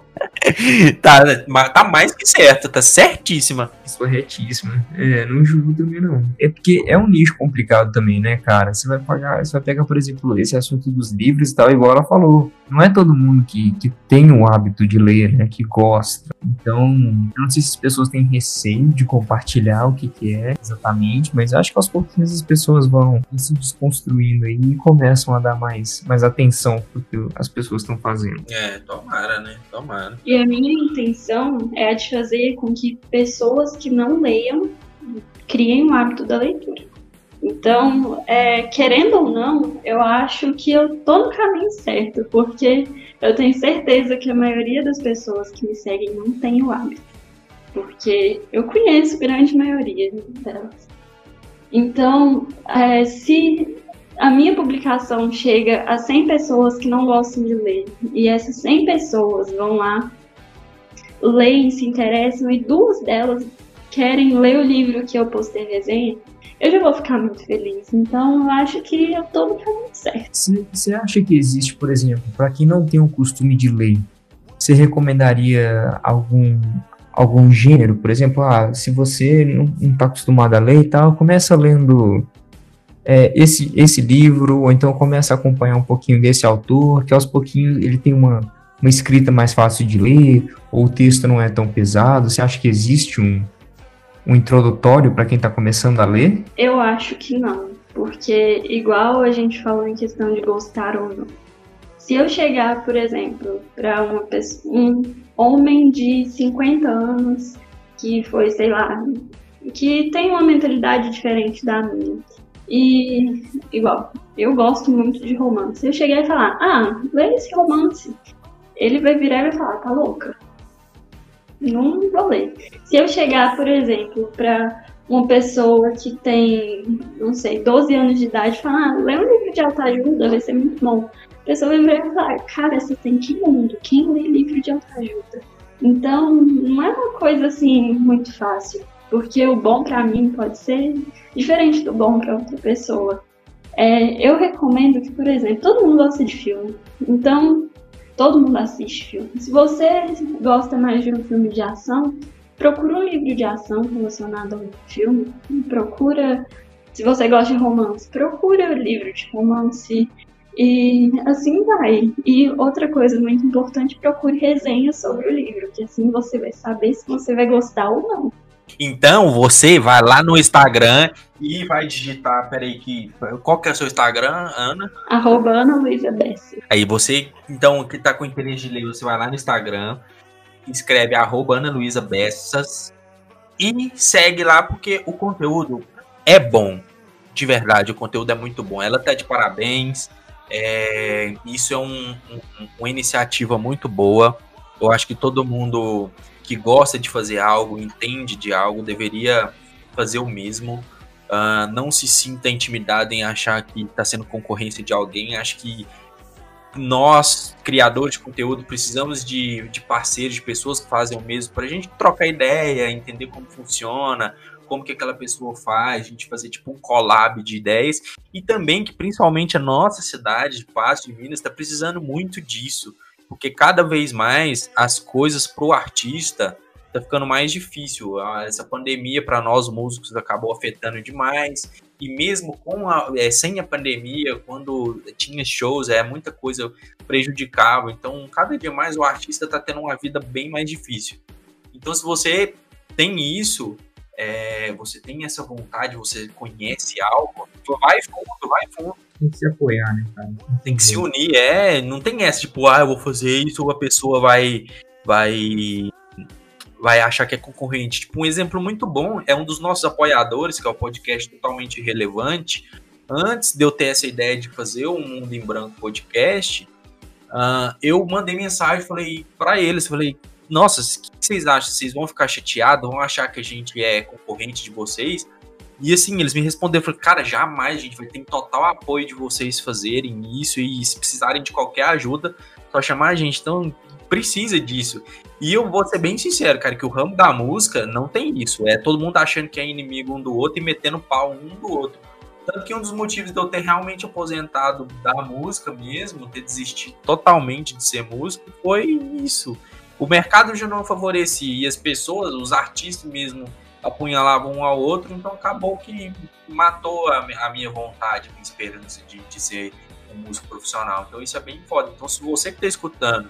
[laughs] tá, tá mais que certo, tá certíssima. Corretíssima. É, não julgo também não. É porque é um nicho complicado também, né, cara? Você vai pagar, você vai pegar, por exemplo, esse assunto dos livros e tal, igual ela falou. Não é todo mundo que, que tem o hábito de ler, né, que gosta. Então, eu não sei se as pessoas têm receio de compartilhar o que, que é exatamente, mas acho que aos pouquinhos as pessoas vão se desconstruindo aí e começam a dar mais, mais atenção pro que as pessoas estão fazendo. É, tomara, né? Tomara. E a minha intenção é a de fazer com que pessoas que não leiam criem o hábito da leitura. Então, é, querendo ou não, eu acho que eu tô no caminho certo, porque eu tenho certeza que a maioria das pessoas que me seguem não tem o hábito. Porque eu conheço a grande maioria delas. Então, é, se a minha publicação chega a 100 pessoas que não gostam de ler, e essas 100 pessoas vão lá leem, se interessam e duas delas querem ler o livro que eu postei resenha, eu já vou ficar muito feliz. Então eu acho que eu tô no caminho certo. Você acha que existe, por exemplo, para quem não tem o costume de ler, você recomendaria algum algum gênero? Por exemplo, ah, se você não está acostumado a ler e tal, começa lendo é, esse, esse livro, ou então começa a acompanhar um pouquinho desse autor, que aos pouquinhos ele tem uma uma escrita mais fácil de ler, ou o texto não é tão pesado? Você acha que existe um, um introdutório para quem está começando a ler? Eu acho que não, porque igual a gente falou em questão de gostar ou não. Se eu chegar, por exemplo, para um homem de 50 anos que foi, sei lá, que tem uma mentalidade diferente da minha. E igual, eu gosto muito de romance. Eu cheguei a falar: "Ah, lê esse romance" ele vai virar e vai falar, tá louca? Não vou ler. Se eu chegar, por exemplo, para uma pessoa que tem, não sei, 12 anos de idade e falar, ah, lê um livro de autoajuda, vai ser muito bom. A pessoa vai virar e falar, cara, você tem que mundo? Quem lê livro de autoajuda? Então, não é uma coisa assim muito fácil, porque o bom para mim pode ser diferente do bom para outra pessoa. É, eu recomendo que, por exemplo, todo mundo gosta de filme. Então, todo mundo assiste filme. Se você gosta mais de um filme de ação, procura um livro de ação relacionado ao filme. Procura, se você gosta de romance, procura livro de romance. E assim vai. E outra coisa muito importante, procure resenhas sobre o livro, que assim você vai saber se você vai gostar ou não. Então você vai lá no Instagram e vai digitar, peraí, que, qual que é o seu Instagram, Ana? Arroba Ana Luísa Bessi. Aí você, então, que tá com interesse de ler, você vai lá no Instagram, escreve arroba Ana Luísa Bessas e segue lá porque o conteúdo é bom. De verdade, o conteúdo é muito bom. Ela tá de parabéns. É, isso é um, um, uma iniciativa muito boa. Eu acho que todo mundo que gosta de fazer algo, entende de algo, deveria fazer o mesmo. Uh, não se sinta intimidado em achar que está sendo concorrência de alguém. Acho que nós, criadores de conteúdo, precisamos de, de parceiros, de pessoas que fazem o mesmo, para a gente trocar ideia, entender como funciona, como que aquela pessoa faz, a gente fazer tipo um collab de ideias, e também que principalmente a nossa cidade de Passo de Minas está precisando muito disso, porque cada vez mais as coisas para o artista tá ficando mais difícil. Essa pandemia para nós músicos acabou afetando demais. E mesmo com a, é, sem a pandemia, quando tinha shows, é muita coisa prejudicava. Então, cada dia mais o artista está tendo uma vida bem mais difícil. Então, se você tem isso, é, você tem essa vontade, você conhece algo, vai fundo, vai fundo. Tem que se apoiar, né, cara? Tem que se unir, é. Não tem essa, tipo, ah, eu vou fazer isso, a pessoa vai. vai vai achar que é concorrente. Tipo, um exemplo muito bom é um dos nossos apoiadores, que é o podcast Totalmente Relevante. Antes de eu ter essa ideia de fazer o Mundo em Branco podcast, uh, eu mandei mensagem falei para eles, falei, nossa, o que vocês acham? Vocês vão ficar chateados? Vão achar que a gente é concorrente de vocês? E assim, eles me responderam, falei, cara, jamais gente vai ter total apoio de vocês fazerem isso e se precisarem de qualquer ajuda, só chamar a gente. Então, precisa disso. E eu vou ser bem sincero, cara, que o ramo da música não tem isso. É todo mundo achando que é inimigo um do outro e metendo pau um do outro. Tanto que um dos motivos de eu ter realmente aposentado da música mesmo, ter desistido totalmente de ser músico, foi isso. O mercado já não favorecia e as pessoas, os artistas mesmo, apunhalavam um ao outro, então acabou que matou a, a minha vontade, minha esperança de, de ser um músico profissional. Então isso é bem foda. Então se você que está escutando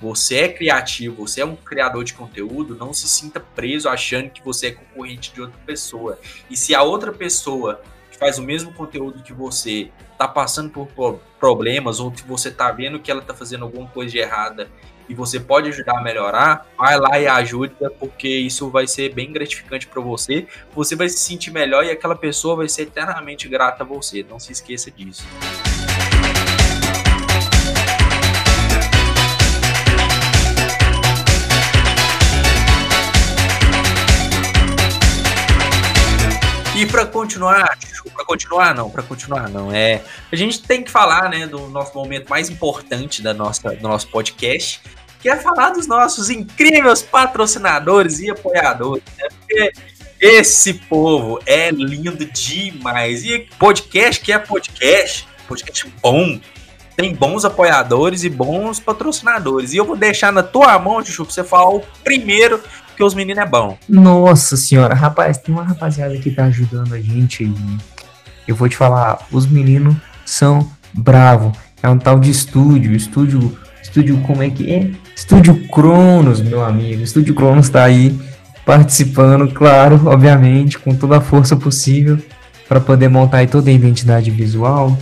você é criativo, você é um criador de conteúdo, não se sinta preso achando que você é concorrente de outra pessoa. E se a outra pessoa que faz o mesmo conteúdo que você está passando por problemas ou que você está vendo que ela está fazendo alguma coisa de errada e você pode ajudar a melhorar, vai lá e ajuda, porque isso vai ser bem gratificante para você. Você vai se sentir melhor e aquela pessoa vai ser eternamente grata a você. Não se esqueça disso. E para continuar, para continuar não, para continuar não, é, a gente tem que falar, né, do nosso momento mais importante da nossa, do nosso podcast, que é falar dos nossos incríveis patrocinadores e apoiadores, né? Porque esse povo é lindo demais. E podcast que é podcast, podcast bom, tem bons apoiadores e bons patrocinadores. E eu vou deixar na tua mão, Chuchu, pra você falar o primeiro porque os meninos é bom. Nossa senhora, rapaz, tem uma rapaziada que tá ajudando a gente aí. Eu vou te falar, os meninos são bravo. É um tal de estúdio, estúdio, estúdio como é que é? Estúdio Cronos, meu amigo. Estúdio Cronos tá aí participando, claro, obviamente, com toda a força possível para poder montar toda a identidade visual,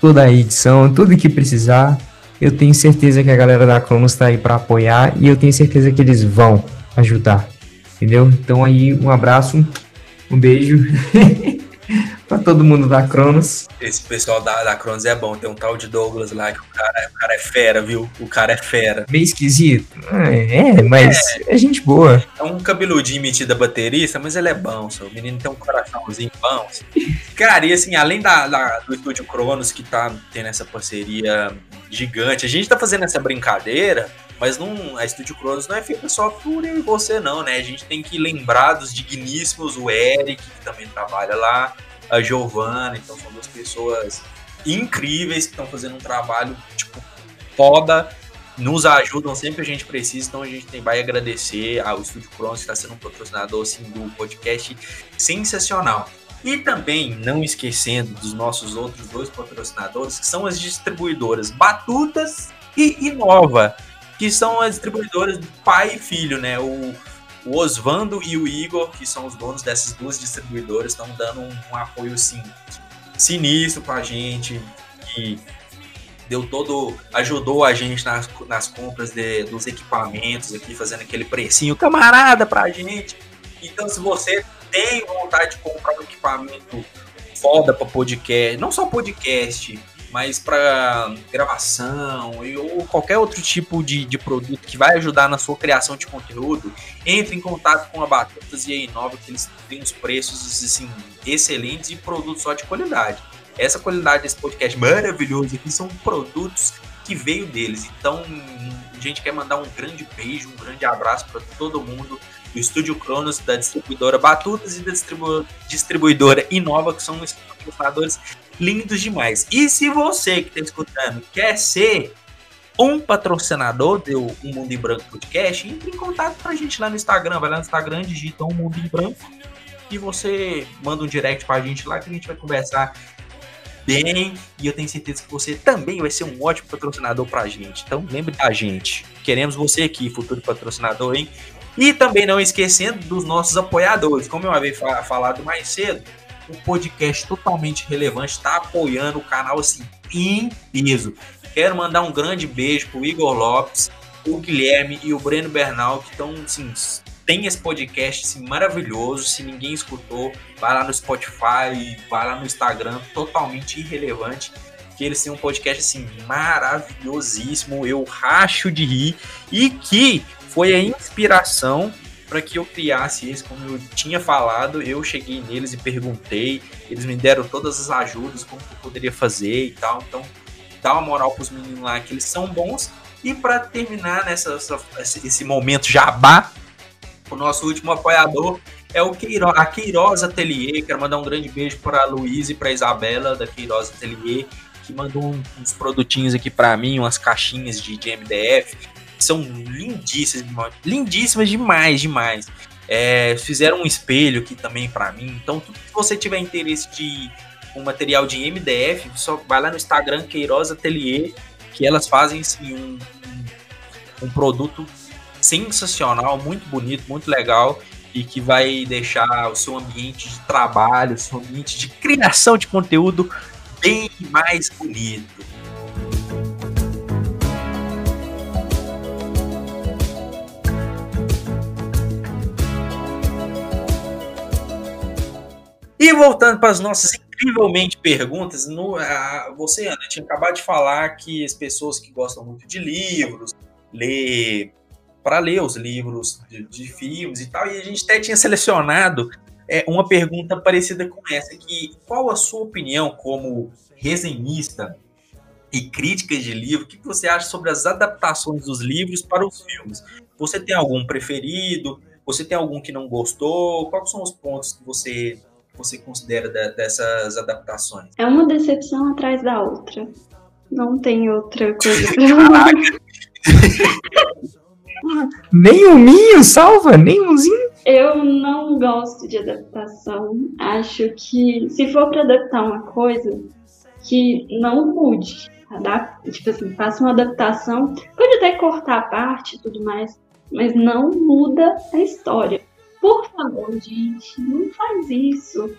toda a edição, tudo que precisar. Eu tenho certeza que a galera da Cronos tá aí para apoiar e eu tenho certeza que eles vão ajudar. Entendeu? Então aí um abraço, um beijo [laughs] para todo mundo da Cronos. Esse pessoal da, da Cronos é bom. Tem um tal de Douglas lá que o cara, o cara é fera, viu? O cara é fera. Meio esquisito. É, é mas é, é gente boa. É um cabeludinho metido a baterista, mas ele é bom, seu. O menino tem um coraçãozinho bom. Cara, e assim, além da, da, do estúdio Cronos que tá tendo essa parceria gigante, a gente tá fazendo essa brincadeira mas não, a Estúdio Cronos não é feita só por eu e você, não, né? A gente tem que lembrar dos digníssimos, o Eric, que também trabalha lá, a Giovana, então são duas pessoas incríveis que estão fazendo um trabalho, tipo, foda, nos ajudam sempre que a gente precisa, então a gente tem, vai agradecer ao Estúdio Cronos, que está sendo um patrocinador assim, do podcast sensacional. E também, não esquecendo dos nossos outros dois patrocinadores, que são as distribuidoras Batutas e Inova que são as distribuidoras do pai e filho, né? O, o Osvando e o Igor, que são os donos dessas duas distribuidoras, estão dando um, um, apoio assim, sinistro pra gente, que deu todo. ajudou a gente nas, nas compras de, dos equipamentos aqui, fazendo aquele precinho camarada pra gente. Então, se você tem vontade de comprar um equipamento foda para podcast, não só podcast, mas para gravação ou qualquer outro tipo de, de produto que vai ajudar na sua criação de conteúdo, entre em contato com a Batutas e a Inova, que eles têm os preços assim, excelentes e produtos só de qualidade. Essa qualidade desse podcast maravilhoso aqui são produtos que veio deles. Então, a gente quer mandar um grande beijo, um grande abraço para todo mundo do Estúdio Cronos, da distribuidora Batutas e da distribu distribuidora Inova, que são os patrocinadores lindos demais. E se você que está escutando quer ser um patrocinador do Um Mundo em Branco Podcast, entre em contato com a gente lá no Instagram. Vai lá no Instagram, digita Um Mundo em Branco e você manda um direct para a gente lá que a gente vai conversar bem. E eu tenho certeza que você também vai ser um ótimo patrocinador para a gente. Então lembre da gente. Queremos você aqui, futuro patrocinador, hein? E também não esquecendo dos nossos apoiadores. Como eu havia falado mais cedo, o podcast totalmente relevante está apoiando o canal assim em peso. Quero mandar um grande beijo pro Igor Lopes, o Guilherme e o Breno Bernal, que estão assim, tem esse podcast assim, maravilhoso. Se ninguém escutou, vai lá no Spotify, vai lá no Instagram, totalmente irrelevante. Que eles têm um podcast assim maravilhosíssimo. Eu racho de rir e que foi a inspiração para que eu criasse esse, como eu tinha falado, eu cheguei neles e perguntei, eles me deram todas as ajudas, como eu poderia fazer e tal. Então, dá uma moral para os meninos lá que eles são bons. E para terminar nessa essa, esse momento jabá, o nosso último apoiador é o Queiroz, a Queiroz Atelier. Quero mandar um grande beijo para a Luísa e para a Isabela da Queiroz Atelier, que mandou uns produtinhos aqui para mim, umas caixinhas de, de MDF são lindíssimas, lindíssimas demais, demais. É, fizeram um espelho aqui também para mim. Então, tudo que você tiver interesse de um material de MDF, só vai lá no Instagram Queiroz Atelier, que elas fazem assim, um, um, um produto sensacional, muito bonito, muito legal e que vai deixar o seu ambiente de trabalho, o seu ambiente de criação de conteúdo bem mais bonito. E voltando para as nossas incrivelmente perguntas, no, a, você, Ana, tinha acabado de falar que as pessoas que gostam muito de livros, lê para ler os livros de, de, filmes e tal, e a gente até tinha selecionado é, uma pergunta parecida com essa, que qual a sua opinião como resenhista e crítica de livro, o que você acha sobre as adaptações dos livros para os filmes? Você tem algum preferido? Você tem algum que não gostou? Quais são os pontos que você você considera de, dessas adaptações? É uma decepção atrás da outra. Não tem outra coisa pra [laughs] falar. nem um minho salva, nem umzinho. Eu não gosto de adaptação. Acho que se for para adaptar uma coisa, que não mude. Adapta, tipo assim, faça uma adaptação. Pode até cortar a parte e tudo mais, mas não muda a história. Por favor, gente, não faz isso.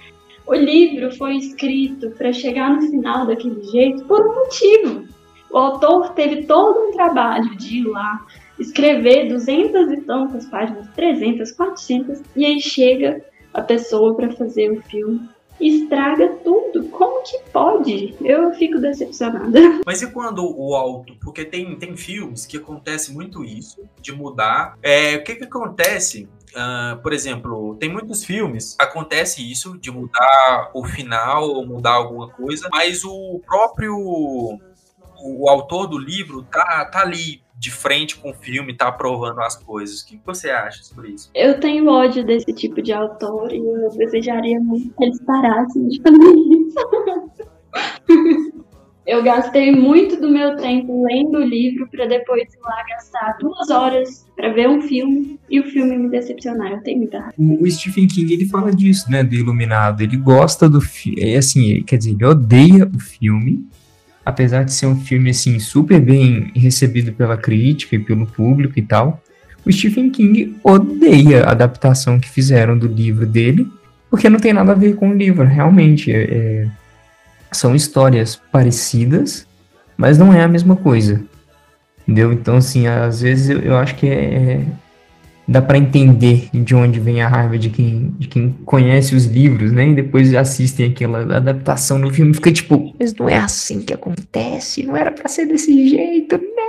O livro foi escrito para chegar no final daquele jeito por um motivo. O autor teve todo um trabalho de ir lá, escrever duzentas e tantas páginas, 300, 400, e aí chega a pessoa para fazer o filme estraga tudo. Como que pode? Eu fico decepcionada. [laughs] Mas e quando o alto? Porque tem, tem filmes que acontece muito isso, de mudar. É, o que que acontece Uh, por exemplo, tem muitos filmes, acontece isso, de mudar o final ou mudar alguma coisa, mas o próprio o, autor do livro tá, tá ali de frente com o filme, tá aprovando as coisas. O que você acha sobre isso? Eu tenho ódio desse tipo de autor e eu desejaria muito que eles parassem de fazer isso. [laughs] Eu gastei muito do meu tempo lendo o livro para depois ir lá gastar duas horas para ver um filme e o filme me decepcionar. Eu tenho muita raiva. O Stephen King ele fala disso, né, do Iluminado. Ele gosta do filme, é assim, quer dizer, ele odeia o filme, apesar de ser um filme assim super bem recebido pela crítica e pelo público e tal. O Stephen King odeia a adaptação que fizeram do livro dele, porque não tem nada a ver com o livro, realmente. É, é são histórias parecidas, mas não é a mesma coisa. Entendeu? Então, assim, às vezes eu, eu acho que é, dá para entender de onde vem a raiva de quem, de quem conhece os livros, né? E depois assistem aquela adaptação no filme, fica tipo, mas não é assim que acontece, não era para ser desse jeito, né?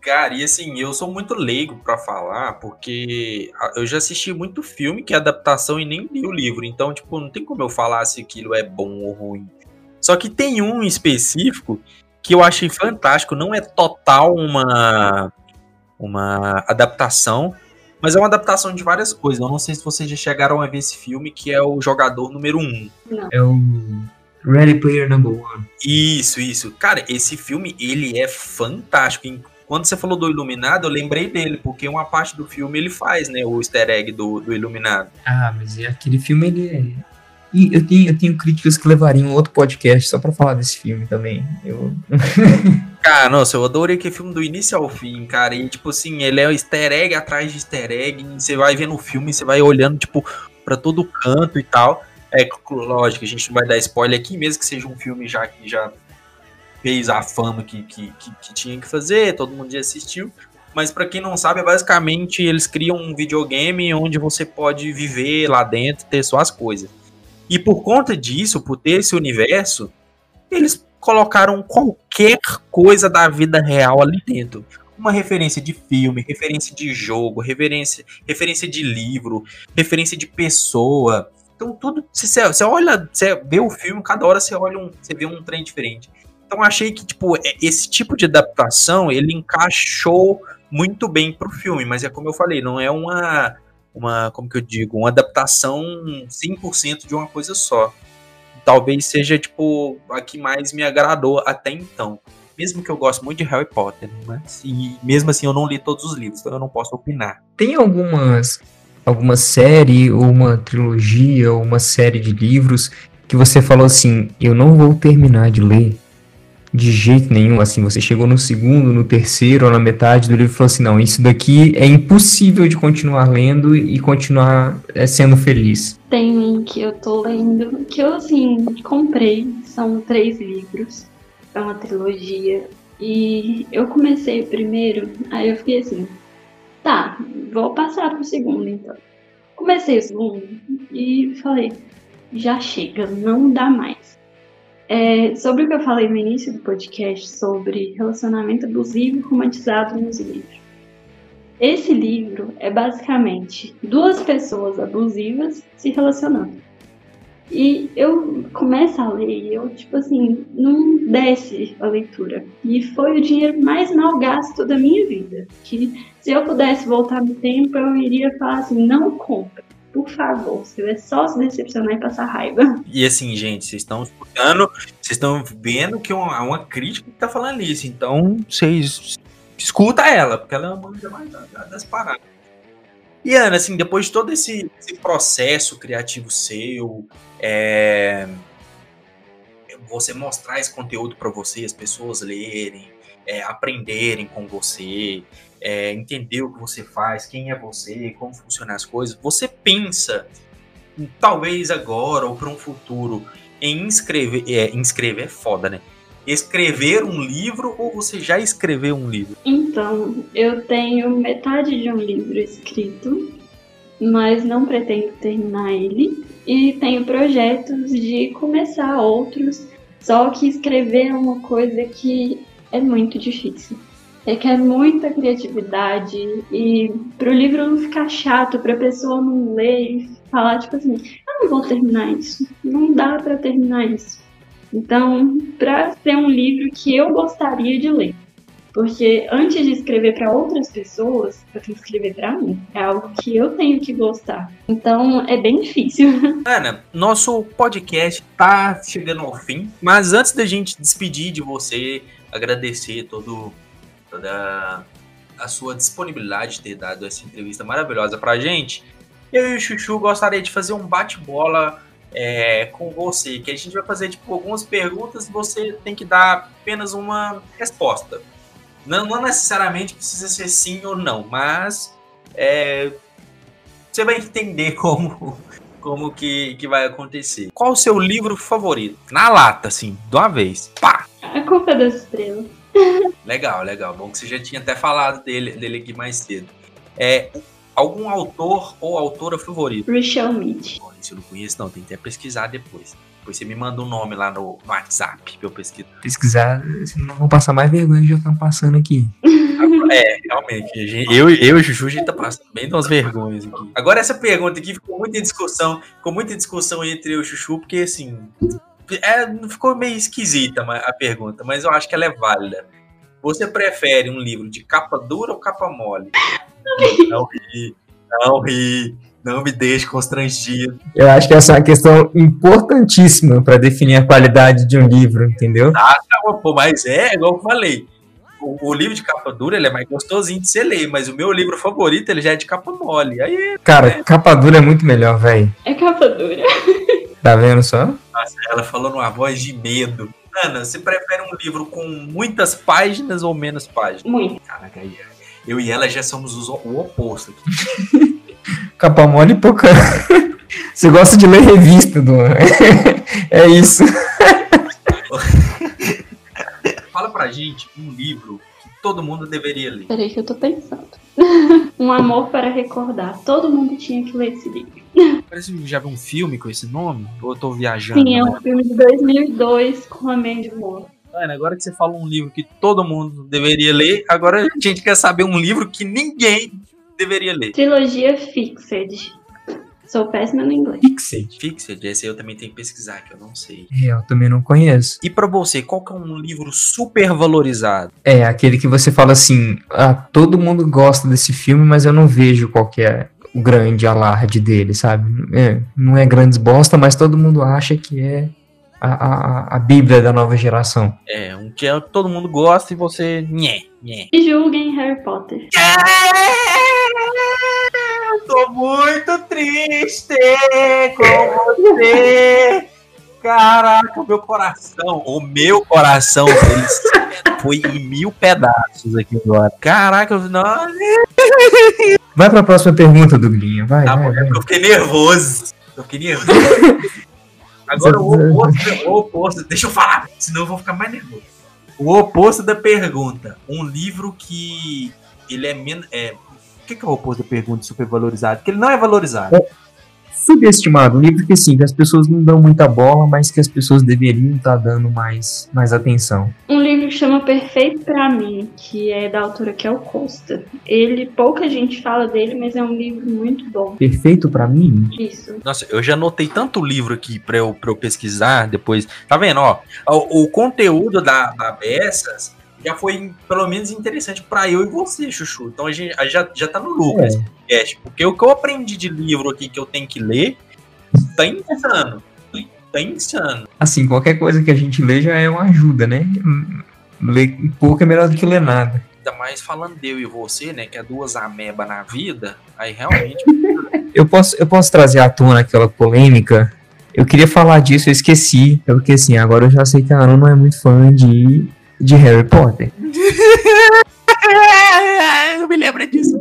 Cara, e assim, eu sou muito leigo para falar, porque eu já assisti muito filme que é adaptação e nem li o livro, então, tipo, não tem como eu falar se aquilo é bom ou ruim. Só que tem um específico que eu achei fantástico, não é total uma uma adaptação, mas é uma adaptação de várias coisas. Eu não sei se vocês já chegaram a ver esse filme, que é o Jogador Número 1. Não. É o Ready Player Number One. Isso, isso. Cara, esse filme, ele é fantástico. Quando você falou do Iluminado, eu lembrei dele, porque uma parte do filme ele faz, né? O easter egg do, do Iluminado. Ah, mas aquele filme, ele é... E eu tenho, eu tenho críticas que levariam outro podcast só pra falar desse filme também. Eu... [laughs] Cara, nossa, eu adorei aquele filme do início ao fim, cara. E, tipo assim, ele é um easter egg atrás de easter egg. você vai vendo o filme, você vai olhando, tipo, pra todo canto e tal. É, lógico, a gente não vai dar spoiler aqui, mesmo que seja um filme já que já fez a fama que, que, que, que tinha que fazer, todo mundo já assistiu. Mas para quem não sabe, é basicamente eles criam um videogame onde você pode viver lá dentro, ter suas coisas. E por conta disso, por ter esse universo, eles colocaram qualquer coisa da vida real ali dentro. Uma referência de filme, referência de jogo, referência, referência de livro, referência de pessoa. Então tudo, você, você olha, você vê o filme, cada hora você olha um, você vê um trem diferente. Então achei que tipo é, esse tipo de adaptação ele encaixou muito bem pro filme, mas é como eu falei, não é uma uma, como que eu digo, uma adaptação 100% de uma coisa só talvez seja, tipo, a que mais me agradou até então. Mesmo que eu goste muito de Harry Potter, mas e mesmo assim eu não li todos os livros, então eu não posso opinar. Tem algumas alguma série ou uma trilogia ou uma série de livros que você falou assim, eu não vou terminar de ler de jeito nenhum, assim, você chegou no segundo, no terceiro ou na metade do livro e falou assim, não, isso daqui é impossível de continuar lendo e continuar é, sendo feliz. Tem um que eu tô lendo, que eu, assim, comprei, são três livros, é uma trilogia, e eu comecei o primeiro, aí eu fiquei assim, tá, vou passar pro segundo, então. Comecei o segundo e falei, já chega, não dá mais. É, sobre o que eu falei no início do podcast sobre relacionamento abusivo e romantizado nos livros. Esse livro é basicamente duas pessoas abusivas se relacionando. E eu começo a ler e eu, tipo assim, não desce a leitura. E foi o dinheiro mais mal gasto da minha vida. Que se eu pudesse voltar no tempo, eu iria falar assim, não compra por favor, você vai só se decepcionar e passar raiva. E assim, gente, vocês estão escutando, vocês estão vendo que é uma, uma crítica que tá falando isso. Então, vocês escuta ela, porque ela é uma das paradas. E Ana, assim, depois de todo esse, esse processo criativo seu, é, você mostrar esse conteúdo para você, as pessoas lerem, é, aprenderem com você, é, entender o que você faz, quem é você, como funcionam as coisas, você pensa, talvez agora ou para um futuro, em escrever, é, inscrever é foda, né? Escrever um livro ou você já escreveu um livro? Então, eu tenho metade de um livro escrito, mas não pretendo terminar ele. E tenho projetos de começar outros, só que escrever é uma coisa que é muito difícil requer muita criatividade e para o livro não ficar chato, para a pessoa não ler e falar tipo assim, eu não vou terminar isso, não dá para terminar isso. Então, para ser um livro que eu gostaria de ler, porque antes de escrever para outras pessoas, eu tenho que escrever para mim. É algo que eu tenho que gostar. Então é bem difícil. [laughs] Ana, nosso podcast tá chegando ao fim, mas antes da gente despedir de você, agradecer todo da a sua disponibilidade de ter dado essa entrevista maravilhosa pra gente. Eu e o Chuchu gostaria de fazer um bate-bola é, com você, que a gente vai fazer tipo, algumas perguntas e você tem que dar apenas uma resposta. Não, não necessariamente precisa ser sim ou não, mas é, você vai entender [laughs] como, como que, que vai acontecer. Qual o seu livro favorito? Na lata, assim, de uma vez. Pá! A Culpa das Estrelas. [laughs] Legal, legal. Bom que você já tinha até falado dele, dele aqui mais cedo. É, algum autor ou autora favorito? Rachel Mead. Bom, Esse eu não conheço, não. Tem que até pesquisar depois. Depois você me manda um nome lá no, no WhatsApp pra eu pesquisar. Pesquisar, senão não vão passar mais vergonha que já estão passando aqui. É, realmente. a gente- Eu, eu e o Juju, a gente tá passando bem de umas vergonhas aqui. Agora, essa pergunta aqui ficou muita discussão. Ficou muita discussão entre eu e o Chuchu, porque assim. É, ficou meio esquisita a pergunta, mas eu acho que ela é válida. Você prefere um livro de capa dura ou capa mole? Não ri, não ri, não me deixe constrangido. Eu acho que essa é uma questão importantíssima para definir a qualidade de um livro, entendeu? Não, pô, mas é, igual eu falei. O, o livro de capa dura ele é mais gostosinho de você ler, mas o meu livro favorito ele já é de capa mole. Aí Cara, capa dura é muito melhor, velho. É capa dura. [laughs] Tá vendo só? Nossa, ela falou numa voz de medo. Ana, você prefere um livro com muitas páginas ou menos páginas? Muito. Caraca, aí, eu e ela já somos os- o oposto aqui. [laughs] Capa mole e pouca. [laughs] Você gosta de ler revista, do [laughs] É isso. Fala pra gente um livro todo mundo deveria ler. Peraí que eu tô pensando. [laughs] um amor para recordar. Todo mundo tinha que ler esse livro. Parece que já viu um filme com esse nome? Ou eu tô viajando? Sim, é né? um filme de 2002 com a Mandy Moore. Ana, agora que você falou um livro que todo mundo deveria ler, agora a gente quer saber um livro que ninguém deveria ler. Trilogia Fixed. Sou péssima no inglês. Fixed. Fixed, esse aí eu também tenho que pesquisar, que eu não sei. É, eu também não conheço. E pra você, qual que é um livro super valorizado? É, aquele que você fala assim, ah, todo mundo gosta desse filme, mas eu não vejo qual que é o grande alarde dele, sabe? É, não é grandes bosta, mas todo mundo acha que é a, a, a bíblia da nova geração. É, um que é- todo mundo gosta e você. Nhé, nhé. E julguem Harry Potter. Eu tô muito triste com você. Caraca, o meu coração, o meu coração [laughs] foi em mil pedaços aqui agora. Caraca, eu, não, Vai pra próxima pergunta, Douglinha, vai, tá vai, vai. eu fiquei nervoso. Eu fiquei nervoso. [laughs] Agora o oposto, o oposto, deixa eu falar, senão eu vou ficar mais nervoso. O oposto da pergunta, um livro que ele é menos. É, que, que é o oposto da pergunta supervalorizado? Porque ele não é valorizado. Subestimado, um livro que assim, que as pessoas não dão muita bola, mas que as pessoas deveriam estar dando mais, mais atenção. Um livro que chama Perfeito Pra Mim, que é da autora Kel Costa. Ele, pouca gente fala dele, mas é um livro muito bom. Perfeito pra mim? Isso. Nossa, eu já anotei tanto livro aqui pra eu, pra eu pesquisar depois. Tá vendo, ó? O, o conteúdo da, da Bessas já foi, pelo menos, interessante pra eu e você, Chuchu. Então a gente já, já tá no lucro É. esse podcast. Porque o que eu aprendi de livro aqui que eu tenho que ler tá insano. Tá insano. Assim, qualquer coisa que a gente lê já é uma ajuda, né? Ler pouco é melhor do que ler nada. Ainda mais falando de eu e você, né? Que é duas ameba na vida. Aí realmente. [laughs] Eu posso, eu posso trazer à tona aquela polêmica. Eu queria falar disso, eu esqueci. Porque assim, agora eu já sei que a Ana não é muito fã de, de Harry Potter. [laughs] eu me lembro disso.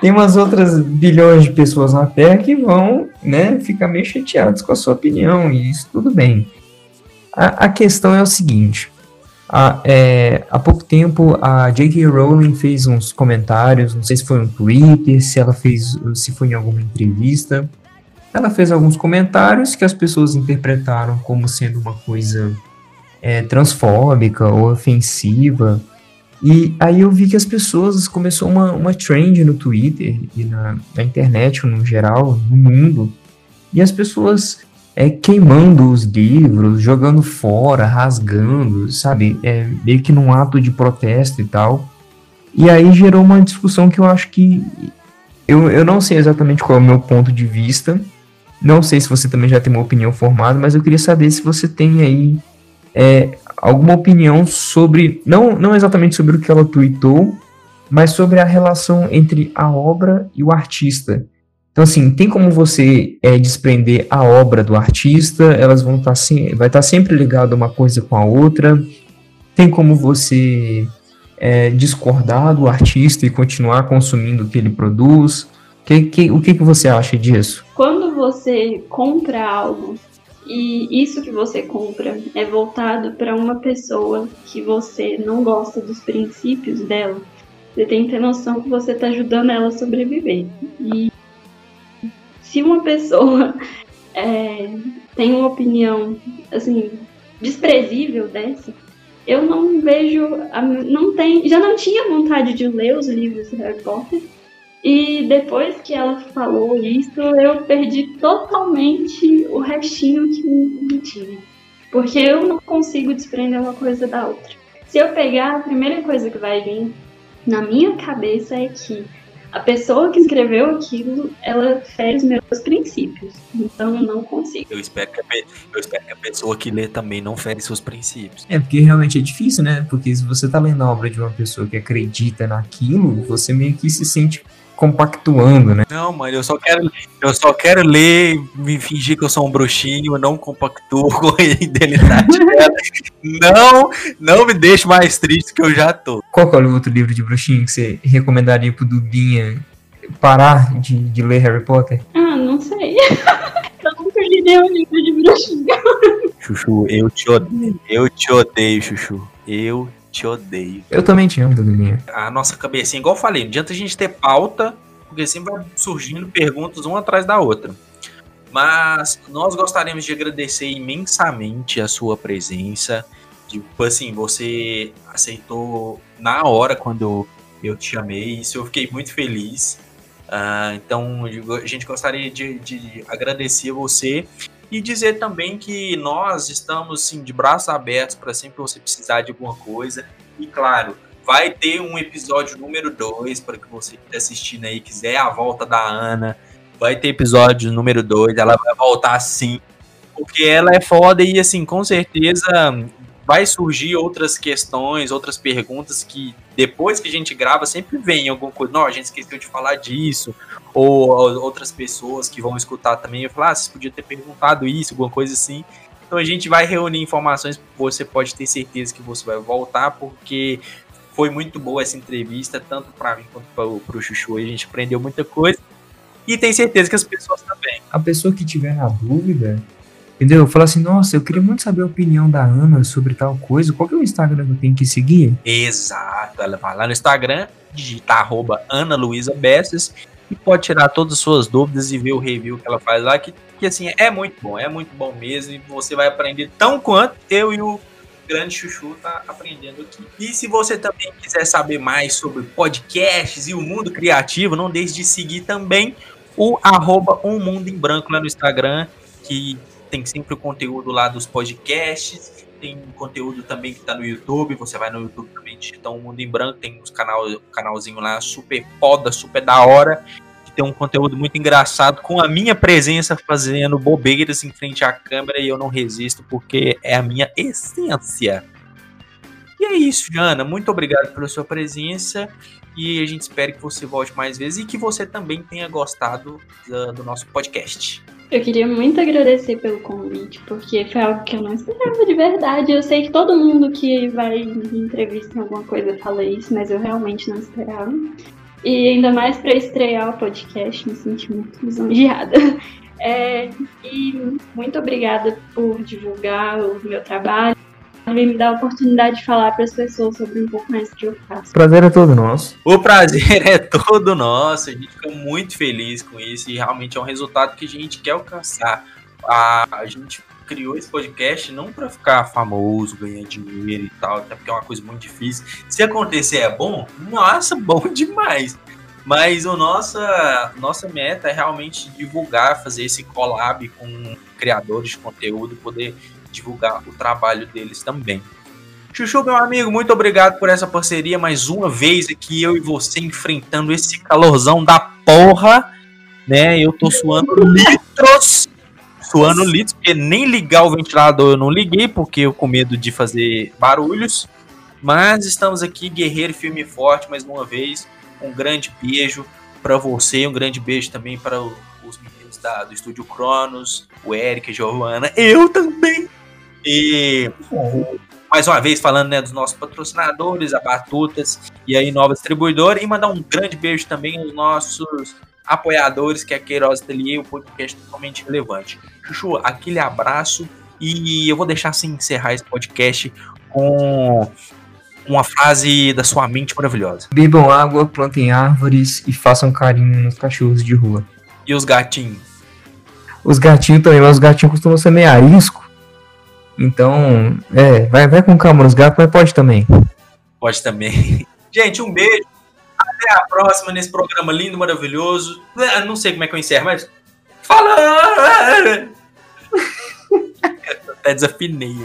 Tem umas outras bilhões de pessoas na Terra que vão, né, ficar meio chateadas com a sua opinião, e isso tudo bem. A, a questão é o seguinte: há, é, há pouco tempo a J.K. Rowling fez uns comentários, não sei se foi no Twitter, se ela fez, se foi em alguma entrevista. Ela fez alguns comentários que as pessoas interpretaram como sendo uma coisa é, transfóbica ou ofensiva. E aí eu vi que as pessoas começou uma, uma trend no Twitter e na, na internet no geral, no mundo, e as pessoas é, queimando os livros, jogando fora, rasgando, sabe? É, meio que num ato de protesto e tal. E aí gerou uma discussão que eu acho que. Eu, eu não sei exatamente qual é o meu ponto de vista. Não sei se você também já tem uma opinião formada, mas eu queria saber se você tem aí é, alguma opinião sobre, não, não exatamente sobre o que ela tweetou, mas sobre a relação entre a obra e o artista. Então, assim, tem como você é, desprender a obra do artista, elas vão estar se, vai estar sempre ligado uma coisa com a outra. Tem como você é, discordar do artista e continuar consumindo o que ele produz. Que, que, o que, que você acha disso? Quando você compra algo e isso que você compra é voltado para uma pessoa que você não gosta dos princípios dela, Você tem que ter noção que você está ajudando ela a sobreviver. E se uma pessoa [laughs] é, tem uma opinião assim desprezível dessa, eu não vejo, não tem, já não tinha vontade de ler os livros de Harry Potter. E depois que ela falou isso, eu perdi totalmente o restinho que me tinha. Porque eu não consigo desprender uma coisa da outra. Se eu pegar, a primeira coisa que vai vir na minha cabeça é que a pessoa que escreveu aquilo, ela fere os meus princípios. Então eu não consigo. Eu espero, que a, eu espero que a pessoa que lê também não fere seus princípios. É, porque realmente é difícil, né? Porque se você tá lendo a obra de uma pessoa que acredita naquilo, você meio que se sente compactuando, né? Não, mano, eu só quero, eu só quero ler, me fingir que eu sou um bruxinho, eu não compactuo [laughs] com a indenidade dela. não, não me deixe mais triste que eu já tô. Qual é o outro livro de bruxinho que você recomendaria pro Dudinha parar de, de ler Harry Potter? Ah, não sei. [laughs] eu nunca li nenhum livro de bruxinho. Chuchu, eu te odeio. Eu te odeio, Chuchu. Eu te odeio. Eu também te amo, Dudulinha. A nossa cabecinha, igual eu falei, não adianta a gente ter pauta, porque sempre vai surgindo perguntas uma atrás da outra. Mas nós gostaríamos de agradecer imensamente a sua presença. Tipo assim, você aceitou na hora quando eu te chamei, isso eu fiquei muito feliz. Uh, então a gente gostaria de, de agradecer você e dizer também que nós estamos sim, de braços abertos para sempre você precisar de alguma coisa. E claro, vai ter um episódio número 2 para que você que está assistindo aí quiser a volta da Ana. Vai ter episódio número 2, ela vai voltar sim. Porque ela é foda e assim, com certeza vai surgir outras questões, outras perguntas que depois que a gente grava sempre vem alguma coisa, não, a gente esqueceu de falar disso, ou outras pessoas que vão escutar também, falar, ah, você podia ter perguntado isso, alguma coisa assim. Então a gente vai reunir informações, você pode ter certeza que você vai voltar, porque foi muito boa essa entrevista, tanto para mim quanto para o Chuchu, a gente aprendeu muita coisa. E tem certeza que as pessoas também. A pessoa que tiver na dúvida, Entendeu? Fala assim, nossa, eu queria muito saber a opinião da Ana sobre tal coisa. Qual que é o Instagram que eu tenho que seguir? Exato. Ela vai lá no Instagram, digitar arroba Ana Luísa Besses e pode tirar todas as suas dúvidas e ver o review que ela faz lá, que, que assim, é muito bom, é muito bom mesmo, e você vai aprender tão quanto eu e o grande Chuchu tá aprendendo aqui. E se você também quiser saber mais sobre podcasts e o mundo criativo, não deixe de seguir também o arroba Um Mundo em Branco lá no Instagram, que tem sempre o conteúdo lá dos podcasts, tem conteúdo também que tá no YouTube, você vai no YouTube também um Mundo em Branco, tem os canal, canalzinho lá super foda, super da hora, que tem um conteúdo muito engraçado, com a minha presença fazendo bobeiras em frente à câmera e eu não resisto porque é a minha essência. E é isso, Jana. Muito obrigado pela sua presença e a gente espera que você volte mais vezes e que você também tenha gostado do, do nosso podcast. Eu queria muito agradecer pelo convite, porque foi algo que eu não esperava de verdade. Eu sei que todo mundo que vai em entrevista em alguma coisa fala isso, mas eu realmente não esperava. E ainda mais para estrear o podcast, me senti muito lisonjeada. [laughs] É, e muito obrigada por divulgar o meu trabalho me dá a oportunidade de falar para as pessoas sobre um pouco mais do que eu faço. O prazer é todo nosso. O prazer [laughs] é todo nosso. A gente fica muito feliz com isso e realmente é um resultado que a gente quer alcançar. A, a gente criou esse podcast não para ficar famoso, ganhar dinheiro e tal, até porque é uma coisa muito difícil. Se acontecer é bom, nossa, [laughs] bom demais. Mas o nossa, nossa meta é realmente divulgar, fazer esse collab com criadores de conteúdo, poder divulgar o trabalho deles também. Chuchu, meu amigo, muito obrigado por essa parceria. Mais uma vez aqui, eu e você enfrentando esse calorzão da porra. Né? Eu tô suando litros. Suando litros, porque nem ligar o ventilador eu não liguei, porque eu com medo de fazer barulhos. Mas estamos aqui, guerreiro firme e forte, mais uma vez. Um grande beijo para você, um grande beijo também para os meninos da, do Estúdio Cronos, o Eric, a Giovana, eu também. E mais uma vez falando né, dos nossos patrocinadores, a Batutas e aí Nova Distribuidora, e mandar um grande beijo também aos nossos apoiadores, que é a Queiroz Atelier, o podcast totalmente relevante. Chuchu, aquele abraço e eu vou deixar assim encerrar esse podcast com uma frase da sua mente maravilhosa. Bebam água, plantem árvores e façam carinho nos cachorros de rua. E os gatinhos? Os gatinhos também, mas os gatinhos costumam ser meio arisco. Então, é, vai, vai com calma nos gatos, mas pode também. Pode também. [laughs] Gente, um beijo. Até a próxima nesse programa lindo, maravilhoso. Ah, não sei como é que eu encerro, mas. Fala! [laughs] Até desafinei.